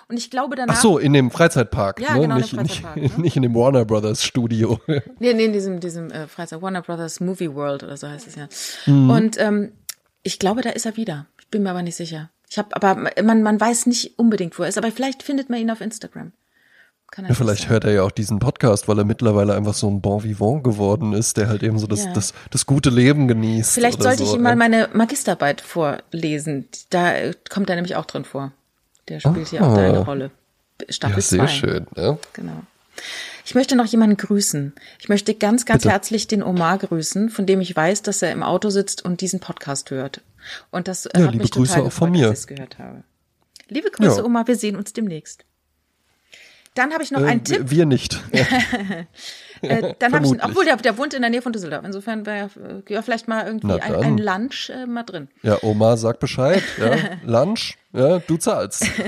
Und ich glaube danach. Ach so, in dem Freizeitpark, Ja, ne? genau, nicht, Freizeitpark, nicht, ne? nicht in dem Warner Brothers Studio. Nee, nee, in diesem, diesem äh, Freizeit Warner Brothers Movie World oder so heißt es ja. Mhm. Und ähm, ich glaube, da ist er wieder. Ich bin mir aber nicht sicher. Ich habe, aber man, man weiß nicht unbedingt, wo er ist. Aber vielleicht findet man ihn auf Instagram. Ja, vielleicht sein. hört er ja auch diesen Podcast, weil er mittlerweile einfach so ein Bon Vivant geworden ist, der halt eben so das, Ja. das, das gute Leben genießt. Vielleicht sollte so. ich ihm mal meine Magisterarbeit vorlesen. Da äh, kommt er nämlich auch drin vor. Der spielt hier auch da eine Ah. Rolle. Staffel Ja, sehr 2. schön. Ja. Genau. Ich möchte noch jemanden grüßen. Ich möchte ganz, ganz Bitte. herzlich den Omar grüßen, von dem ich weiß, dass er im Auto sitzt und diesen Podcast hört. Und das Ja, hat liebe mich Grüße total auch von gefreut, mir. dass ich es gehört habe. Liebe Grüße, Ja. Omar, wir sehen uns demnächst. Dann habe ich noch Äh, einen Tipp. wir- Wir nicht. Ja. Äh, dann habe ich, vermutlich. obwohl der, der wohnt in der Nähe von Düsseldorf. Insofern wäre äh, ja, vielleicht mal irgendwie ein, dann. ein Lunch äh, mal drin. ja, Oma, sag Bescheid. Ja. Lunch, ja, du zahlst.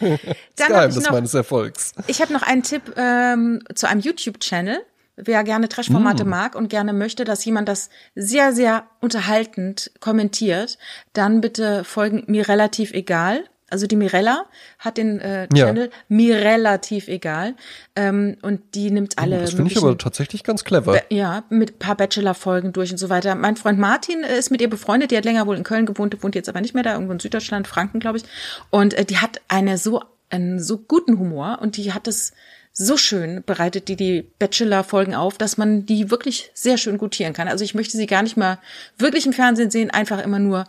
Dann habe Geheimnis ich noch, meines Erfolgs. Ich habe noch einen Tipp ähm, zu einem YouTube-Channel. Wer gerne Mm. Trash-Formate mag und gerne möchte, dass jemand das sehr, sehr unterhaltend kommentiert, dann bitte folgen mir relativ egal. Also die Mirella hat den äh, Ja. Channel mir relativ egal ähm, und die nimmt alle Das finde ich aber tatsächlich ganz clever. Ja, mit ein paar Bachelor-Folgen durch und so weiter. Mein Freund Martin ist mit ihr befreundet, die hat länger wohl in Köln gewohnt, wohnt jetzt aber nicht mehr da, irgendwo in Süddeutschland, Franken, glaube ich. Und äh, die hat eine so, einen so guten Humor und die hat es so schön, bereitet die die Bachelor-Folgen auf, dass man die wirklich sehr schön gutieren kann. Also ich möchte sie gar nicht mal wirklich im Fernsehen sehen, einfach immer nur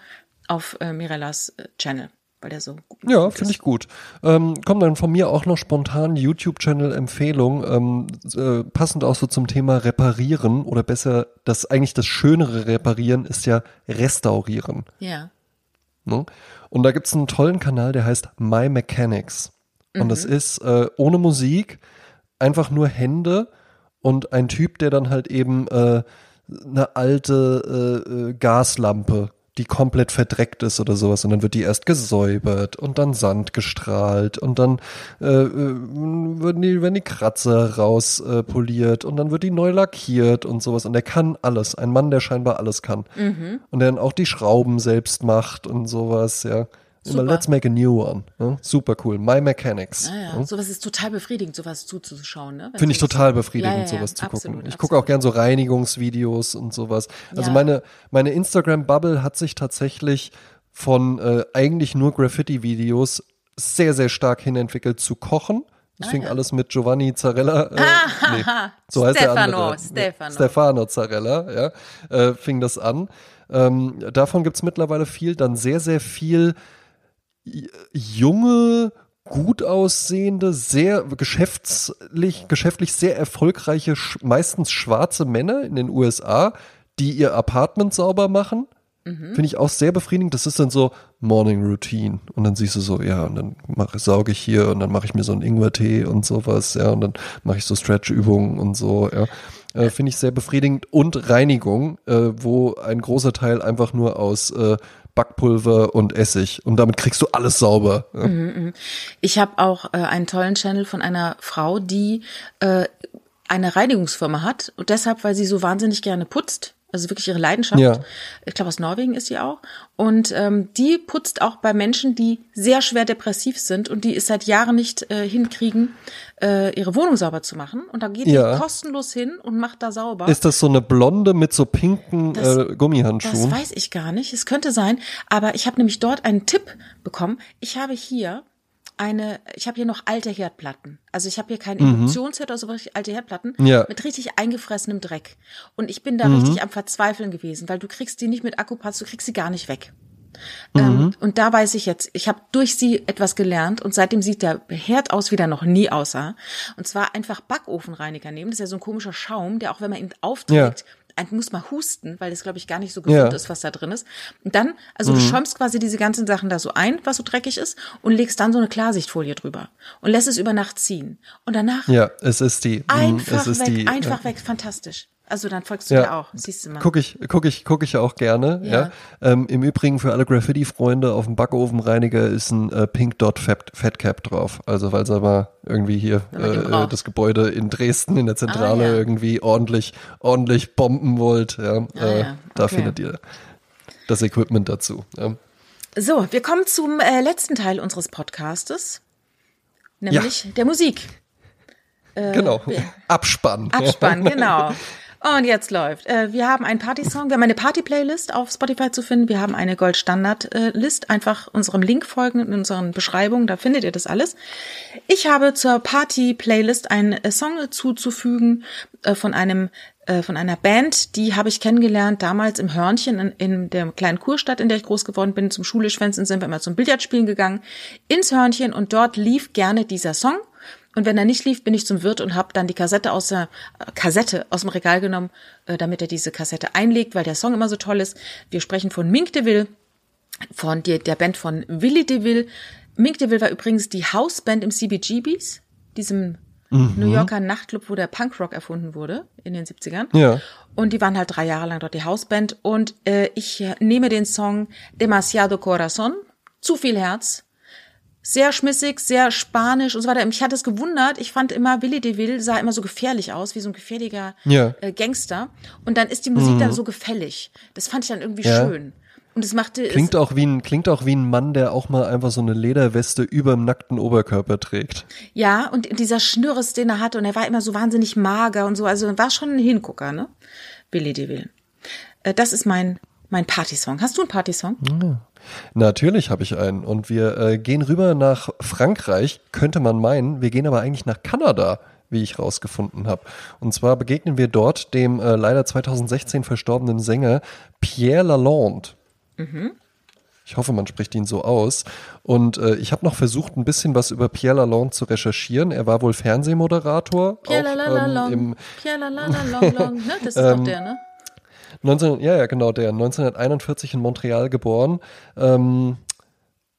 auf äh, Mirellas äh, Channel, weil der so gut Ja, finde ich gut. Ähm, kommt dann von mir auch noch spontan YouTube-Channel-Empfehlung, ähm, äh, passend auch so zum Thema Reparieren oder besser, das eigentlich das schönere Reparieren ist ja Restaurieren. Ja. Ne? Und da gibt's einen tollen Kanal, der heißt My Mechanics. Und das Mhm. ist äh, ohne Musik, einfach nur Hände und ein Typ, der dann halt eben äh, eine alte äh, äh, Gaslampe, die komplett verdreckt ist oder sowas, und dann wird die erst gesäubert und dann Sand gestrahlt und dann äh, äh, werden, die, werden die Kratzer rauspoliert äh, poliert und dann wird die neu lackiert und sowas. Und der kann alles. Ein Mann, der scheinbar alles kann. Und der dann auch die Schrauben selbst macht und sowas, ja. Immer, Super. let's make a new one. Ja? Super cool. My Mechanics. Naja, Ja? sowas ist total befriedigend, sowas zuzuschauen. Ne? Finde ich total befriedigend, Ja, sowas zu absolut, gucken. Ich gucke auch gern so Reinigungsvideos und sowas. Also meine, meine Instagram-Bubble hat sich tatsächlich von äh, eigentlich nur Graffiti-Videos sehr, sehr stark hinentwickelt zu kochen. Das fing alles mit Giovanni Zarella. Äh, nee, so heißt der Stefano, andere. Stefano. Stefano Zarella, ja. Äh, fing das an. Ähm, davon gibt's mittlerweile viel. Dann sehr, sehr viel junge, gut aussehende, sehr geschäftlich, geschäftlich sehr erfolgreiche, meistens schwarze Männer in den USA, die ihr Apartment sauber machen. Finde ich auch sehr befriedigend. Das ist dann so Morning Routine. Und dann siehst du so, ja, und dann mache, sauge ich hier und dann mache ich mir so einen Ingwertee und sowas, ja, und dann mache ich so Stretch-Übungen und so, ja. Äh, Finde ich sehr befriedigend. Und Reinigung, äh, wo ein großer Teil einfach nur aus äh, Backpulver und Essig. Und damit kriegst du alles sauber. Ja. Ich habe auch äh, einen tollen Channel von einer Frau, die äh, eine Reinigungsfirma hat und deshalb, weil sie so wahnsinnig gerne putzt, also wirklich ihre Leidenschaft. Ja. Ich glaube, aus Norwegen ist sie auch. Und ähm, die putzt auch bei Menschen, die sehr schwer depressiv sind und die es seit Jahren nicht äh, hinkriegen, äh, ihre Wohnung sauber zu machen. Und da geht Ja. die kostenlos hin und macht da sauber. Ist das so eine Blonde mit so pinken Das- äh, Gummihandschuhen? Das weiß ich gar nicht. Es könnte sein, aber ich habe nämlich dort einen Tipp bekommen. Ich habe hier eine, ich habe hier noch alte Herdplatten. Also ich habe hier keinen Induktionsherd oder so, richtig alte Herdplatten Mhm. Ja. Mhm. mit richtig eingefressenem Dreck. Und ich bin da richtig am Verzweifeln gewesen, weil du kriegst die nicht mit Akkupatz, du kriegst sie gar nicht weg. Ähm, mhm. und da weiß ich jetzt, ich habe durch sie etwas gelernt und seitdem sieht der Herd aus, wie der noch nie aussah. Und zwar einfach Backofenreiniger nehmen. Das ist ja so ein komischer Schaum, der auch wenn man ihn aufträgt, ja muss mal husten, weil das glaube ich gar nicht so gesund ja. ist, was da drin ist. Und dann, also mhm. du schäumst quasi diese ganzen Sachen da so ein, was so dreckig ist, und legst dann so eine Klarsichtfolie drüber und lässt es über Nacht ziehen. Und danach. Ja, es ist die. Mhm, einfach es ist weg, die, einfach äh, weg, fantastisch. Also dann folgst du ja. mir auch, siehst du mal. Guck ich, guck ich, guck ich auch gerne. Ja. ja. Ähm, Im Übrigen für alle Graffiti-Freunde auf dem Backofenreiniger ist ein äh, Pink Dot Fat, Fat Cap drauf. Also weil sie mal irgendwie hier äh, das Gebäude in Dresden in der Zentrale ah, ja. irgendwie ordentlich, ordentlich bomben wollt. Ja, ah, äh, okay. Da findet ihr das Equipment dazu. So, wir kommen zum äh, letzten Teil unseres Podcastes, nämlich der Musik. Äh, genau. Abspann. Abspann, genau. Und jetzt läuft. Äh, wir haben einen Party-Song, wir haben eine Party-Playlist auf Spotify zu finden. Wir haben eine Gold-Standard-List. Einfach unserem Link folgen in unseren Beschreibungen, da findet ihr das alles. Ich habe zur Party-Playlist einen äh, Song zuzufügen äh, von einem von einer Band, die habe ich kennengelernt damals im Hörnchen in, in der kleinen Kurstadt, in der ich groß geworden bin. Zum Schulischwänzen sind wir immer zum Billardspielen gegangen, ins Hörnchen und dort lief gerne dieser Song. Und wenn er nicht lief, bin ich zum Wirt und habe dann die Kassette aus der äh, Kassette aus dem Regal genommen, äh, damit er diese Kassette einlegt, weil der Song immer so toll ist. Wir sprechen von Mink DeVille, von der, der Band von Willy DeVille. Mink DeVille war übrigens die Hausband im CBGBs, diesem mhm. New Yorker Nachtclub, wo der Punkrock erfunden wurde in den 70ern. Ja. Und die waren halt drei Jahre lang dort die Hausband. Und äh, ich nehme den Song Demasiado Corazon, zu viel Herz, sehr schmissig, sehr spanisch und so weiter. Ich hatte es gewundert. Ich fand immer, Willy DeVille sah immer so gefährlich aus, wie so ein gefährlicher ja. äh, Gangster. Und dann ist die Musik mhm. dann so gefällig. Das fand ich dann irgendwie ja. schön. Und es machte klingt auch wie ein klingt auch wie ein Mann, der auch mal einfach so eine Lederweste über dem nackten Oberkörper trägt. Ja, und dieser Schnürres, den er hatte, und er war immer so wahnsinnig mager und so, also war schon ein Hingucker, ne? Billy DeVille. Äh, das ist mein mein Partysong. Hast du einen Partysong? Ja. Natürlich habe ich einen. Und wir äh, gehen rüber nach Frankreich, könnte man meinen. Wir gehen aber eigentlich nach Kanada wie ich rausgefunden habe. Und zwar begegnen wir dort dem äh, leider 2016 verstorbenen Sänger Pierre Lalonde. Mhm. Ich hoffe, man spricht ihn so aus. Und äh, ich habe noch versucht, ein bisschen was über Pierre Lalonde zu recherchieren. Er war wohl Fernsehmoderator. Pierre Lalonde. Ähm, Pierre Lalonde, ne? Das ist doch ähm, der, ne? 19, ja, ja, genau, der 1941 in Montreal geboren ähm,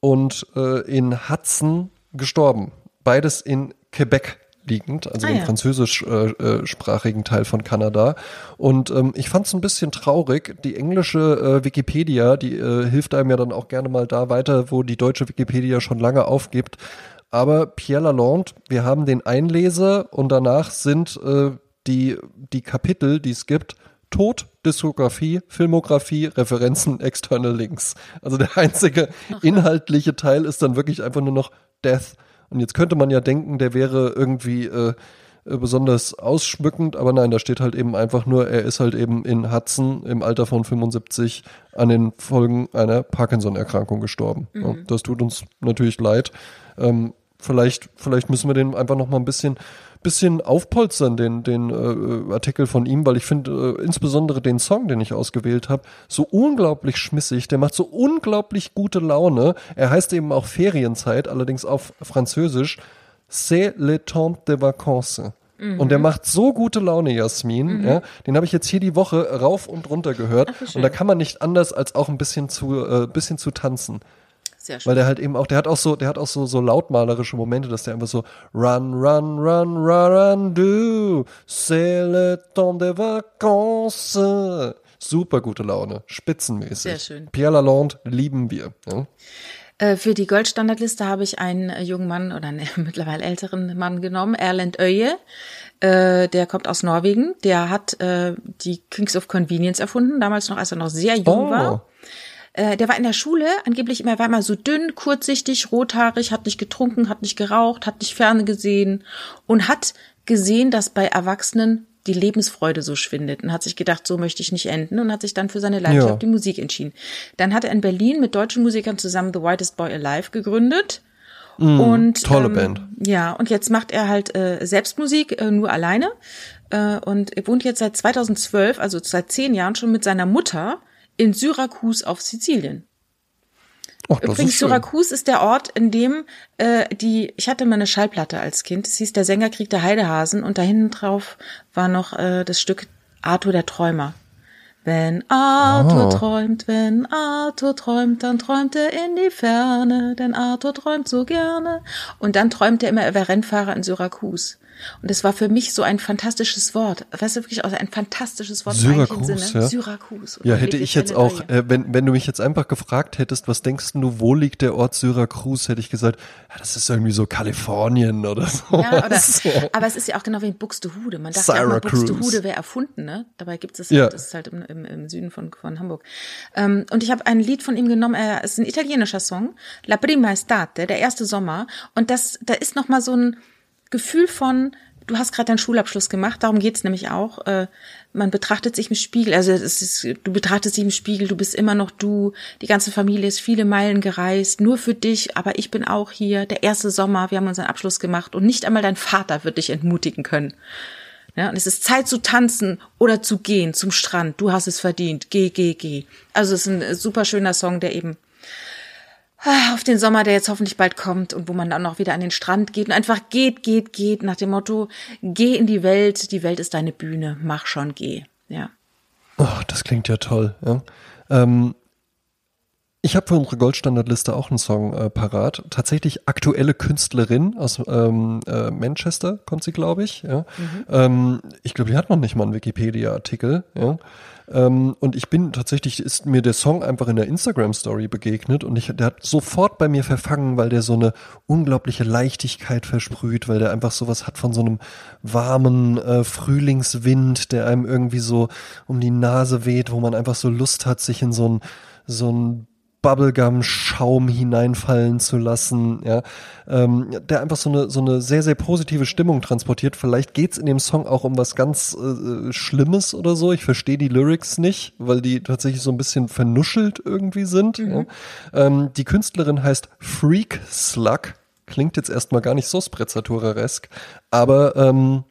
und äh, in Hudson gestorben. Beides in Quebec liegend, also ah, ja. französischsprachigen äh, Teil von Kanada. Und ähm, ich fand es ein bisschen traurig. Die englische äh, Wikipedia, die äh, hilft einem ja dann auch gerne mal da weiter, wo die deutsche Wikipedia schon lange aufgibt. Aber Pierre Lalonde, wir haben den Einleser und danach sind äh, die, die Kapitel, die es gibt, Tod, Diskografie, Filmografie, Referenzen, externe Links. Also der einzige inhaltliche Teil ist dann wirklich einfach nur noch Death. Und jetzt könnte man ja denken, der wäre irgendwie äh besonders ausschmückend, aber nein, da steht halt eben einfach nur, er ist halt eben in Hudson im Alter von 75 an den Folgen einer Parkinson-Erkrankung gestorben. Mhm. Ja, das tut uns natürlich leid. Ähm, vielleicht, vielleicht müssen wir den einfach noch mal ein bisschen bisschen aufpolstern, den, den äh, Artikel von ihm, weil ich finde äh, insbesondere den Song, den ich ausgewählt habe, so unglaublich schmissig. Der macht so unglaublich gute Laune. Er heißt eben auch Ferienzeit, allerdings auf Französisch. C'est le temps de vacances. Mhm. Und der macht so gute Laune, Jasmin. Mhm. Ja, den habe ich jetzt hier die Woche rauf und runter gehört. Ach, und da kann man nicht anders als auch ein bisschen zu, äh, bisschen zu tanzen. Sehr schön. Weil der halt eben auch, der hat auch so, der hat auch so, so lautmalerische Momente, dass der einfach so Run, run, run, run, run, do, c'est le temps de vacances. Super gute Laune, spitzenmäßig. Sehr schön. Pierre Lalonde lieben wir. Ja. Äh, für die Goldstandardliste habe ich einen äh, jungen Mann oder einen mittlerweile älteren Mann genommen, Erland Öye. Äh, der kommt aus Norwegen. Der hat die Kings of Convenience erfunden, damals noch, als er noch sehr jung oh. war. Äh, der war in der Schule, angeblich immer, war immer so dünn, kurzsichtig, rothaarig, hat nicht getrunken, hat nicht geraucht, hat nicht ferne gesehen und hat gesehen, dass bei Erwachsenen die Lebensfreude so schwindet und hat sich gedacht, so möchte ich nicht enden und hat sich dann für seine Leidenschaft ja. die Musik entschieden. Dann hat er in Berlin mit deutschen Musikern zusammen The Whitest Boy Alive gegründet. Mm, und tolle ähm, Band. Ja, und jetzt macht er halt äh, Selbstmusik äh, nur alleine äh, und er wohnt jetzt seit 2012, also seit zehn Jahren schon mit seiner Mutter in Syrakus auf Sizilien. Oh, das Übrigens, ist. Syrakus ist der Ort, in dem äh, die, ich hatte mal eine Schallplatte als Kind, es hieß Der Sänger kriegt der Heidehasen und da hinten drauf war noch äh, das Stück Arthur der Träumer. Wenn Arthur Ah. träumt, wenn Arthur träumt, dann träumt er in die Ferne, denn Arthur träumt so gerne. Und dann träumt er immer, er wäre Rennfahrer in Syrakus. Und es war für mich so ein fantastisches Wort. Weißt du, wirklich auch ein fantastisches Wort Syrakus, Sinne. ja. Syrakus. Ja, hätte ich jetzt auch, äh, wenn, wenn du mich jetzt einfach gefragt hättest, was denkst du, wo liegt der Ort Syrakus, hätte ich gesagt, ja, das ist irgendwie so Kalifornien oder so. Ja, oder, aber es ist ja auch genau wie in Buxtehude. Man dachte ja. Buxtehude wäre erfunden, ne? Dabei gibt es Ja. halt, das ist halt im, im, im Süden von, von Hamburg. Ähm, und ich habe ein Lied von ihm genommen, äh, es ist ein italienischer Song, La Prima Estate, der erste Sommer. Und das, da ist noch mal so ein Gefühl von, du hast gerade deinen Schulabschluss gemacht, darum geht's nämlich auch. Äh, man betrachtet sich im Spiegel, also ist, du betrachtest dich im Spiegel, du bist immer noch du, die ganze Familie ist viele Meilen gereist, nur für dich, aber ich bin auch hier, der erste Sommer, wir haben unseren Abschluss gemacht und nicht einmal dein Vater wird dich entmutigen können. Ja, und es ist Zeit zu tanzen oder zu gehen zum Strand. Du hast es verdient. Geh, geh, geh. Also es ist ein super schöner Song, der eben auf den Sommer, der jetzt hoffentlich bald kommt und wo man dann auch wieder an den Strand geht und einfach geht, geht, geht nach dem Motto, geh in die Welt, die Welt ist deine Bühne, mach schon, geh. Ja. Oh, das klingt ja toll. Ja. Ähm, ich habe für unsere Goldstandardliste auch einen Song äh, parat. Tatsächlich aktuelle Künstlerin aus ähm, äh, Manchester kommt sie, glaube ich. Ja. Ähm, ich glaube, die hat noch nicht mal einen Wikipedia-Artikel. Ja. Ähm, und ich bin tatsächlich, ist mir der Song einfach in der Instagram-Story begegnet und ich, der hat sofort bei mir verfangen, weil der so eine unglaubliche Leichtigkeit versprüht, weil der einfach sowas hat von so einem warmen äh, Frühlingswind, der einem irgendwie so um die Nase weht, wo man einfach so Lust hat, sich in so ein, so ein Bubblegum-Schaum hineinfallen zu lassen, ja, ähm, der einfach so eine, so eine sehr, sehr positive Stimmung transportiert. Vielleicht geht's in dem Song auch um was ganz äh, Schlimmes oder so. Ich verstehe die Lyrics nicht, weil die tatsächlich so ein bisschen vernuschelt irgendwie sind. Ja. Ähm, die Künstlerin heißt Freak Slug. Klingt jetzt erstmal gar nicht so Sprezzatura-resk, aber ähm,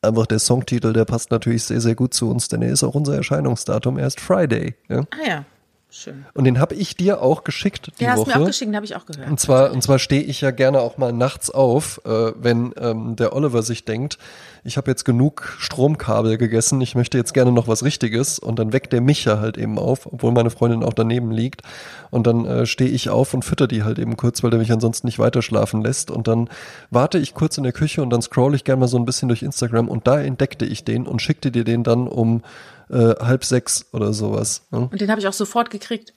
einfach der Songtitel, der passt natürlich sehr, sehr gut zu uns, denn er ist auch unser Erscheinungsdatum. Er ist Friday. Ja. Ah ja, schön. Und den habe ich dir auch geschickt die hast Woche. mir auch geschickt, den habe ich auch gehört. Und zwar, und zwar stehe ich ja gerne auch mal nachts auf, äh, wenn ähm, der Oliver sich denkt, ich habe jetzt genug Stromkabel gegessen, ich möchte jetzt gerne noch was Richtiges und dann weckt der mich ja halt eben auf, obwohl meine Freundin auch daneben liegt und dann äh, stehe ich auf und fütter die halt eben kurz, weil der mich ansonsten nicht weiter schlafen lässt und dann warte ich kurz in der Küche und dann scroll ich gerne mal so ein bisschen durch Instagram und da entdeckte ich den und schickte dir den dann um äh, halb sechs oder sowas. Ne? Und den habe ich auch sofort gekriegt.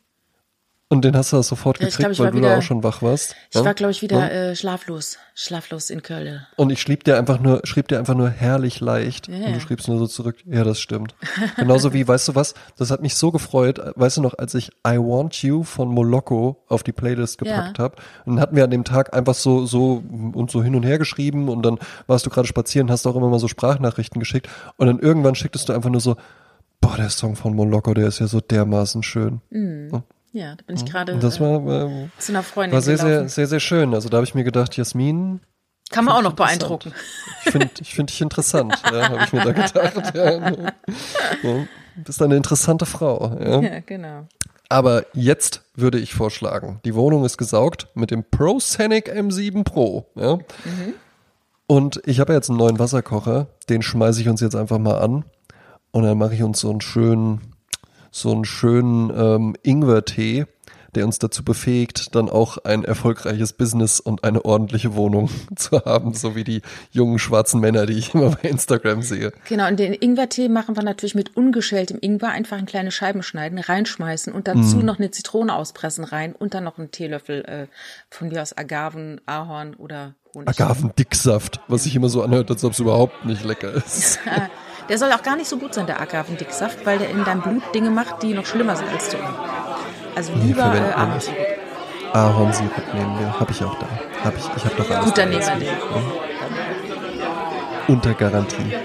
Und den hast du sofort Ja, ich gekriegt, glaub, weil du wieder- da auch schon wach warst. Ich ja? war, glaube ich, wieder Ja? äh, schlaflos. Schlaflos in Köln. Und ich schrieb dir einfach nur, schrieb dir einfach nur herrlich leicht. Und du schriebst nur so zurück, ja, das stimmt. Genauso wie, weißt du was, das hat mich so gefreut, weißt du noch, als ich I Want You von Moloko auf die Playlist gepackt habe. Und dann hatten wir an dem Tag einfach so, so und so hin und her geschrieben und dann warst du gerade spazieren, hast auch immer mal so Sprachnachrichten geschickt. Und dann irgendwann schicktest du einfach nur so, boah, der Song von Moloko, der ist ja so dermaßen schön. Ja, da bin ich gerade das äh, war, ähm, zu einer Freundin war sehr, sehr, gelaufen. sehr, sehr schön. Also da habe ich mir gedacht, Jasmin, Kann man auch noch beeindrucken. Ich finde ich find dich interessant, ja, habe ich mir da gedacht. Ja. Ja, bist eine interessante Frau. Ja. Ja, genau. Aber jetzt würde ich vorschlagen, die Wohnung ist gesaugt mit dem ProSonic M7 Pro. Ja. Und ich habe jetzt einen neuen Wasserkocher, den schmeiße ich uns jetzt einfach mal an. Und dann mache ich uns so einen schönen, so einen schönen ähm, Ingwer-Tee, der uns dazu befähigt, dann auch ein erfolgreiches Business und eine ordentliche Wohnung zu haben, so wie die jungen schwarzen Männer, die ich immer bei Instagram sehe. Genau, und den Ingwertee machen wir natürlich mit ungeschältem Ingwer, einfach in kleine Scheiben schneiden, reinschmeißen und dazu Mhm. noch eine Zitrone auspressen rein und dann noch einen Teelöffel äh, von mir aus Agaven, Ahorn oder Honig. Agavendicksaft, was sich immer so anhört, als ob es überhaupt nicht lecker ist. Der soll auch gar nicht so gut sein, der Agavendicksaft, weil der in deinem Blut Dinge macht, die noch schlimmer sind als du. Also lieber äh, Ahornsirup. Ahornsirup nehmen wir, habe ich auch da. Hab ich ich habe doch alles. Gut, dann nehmen wir. Unter Garantie.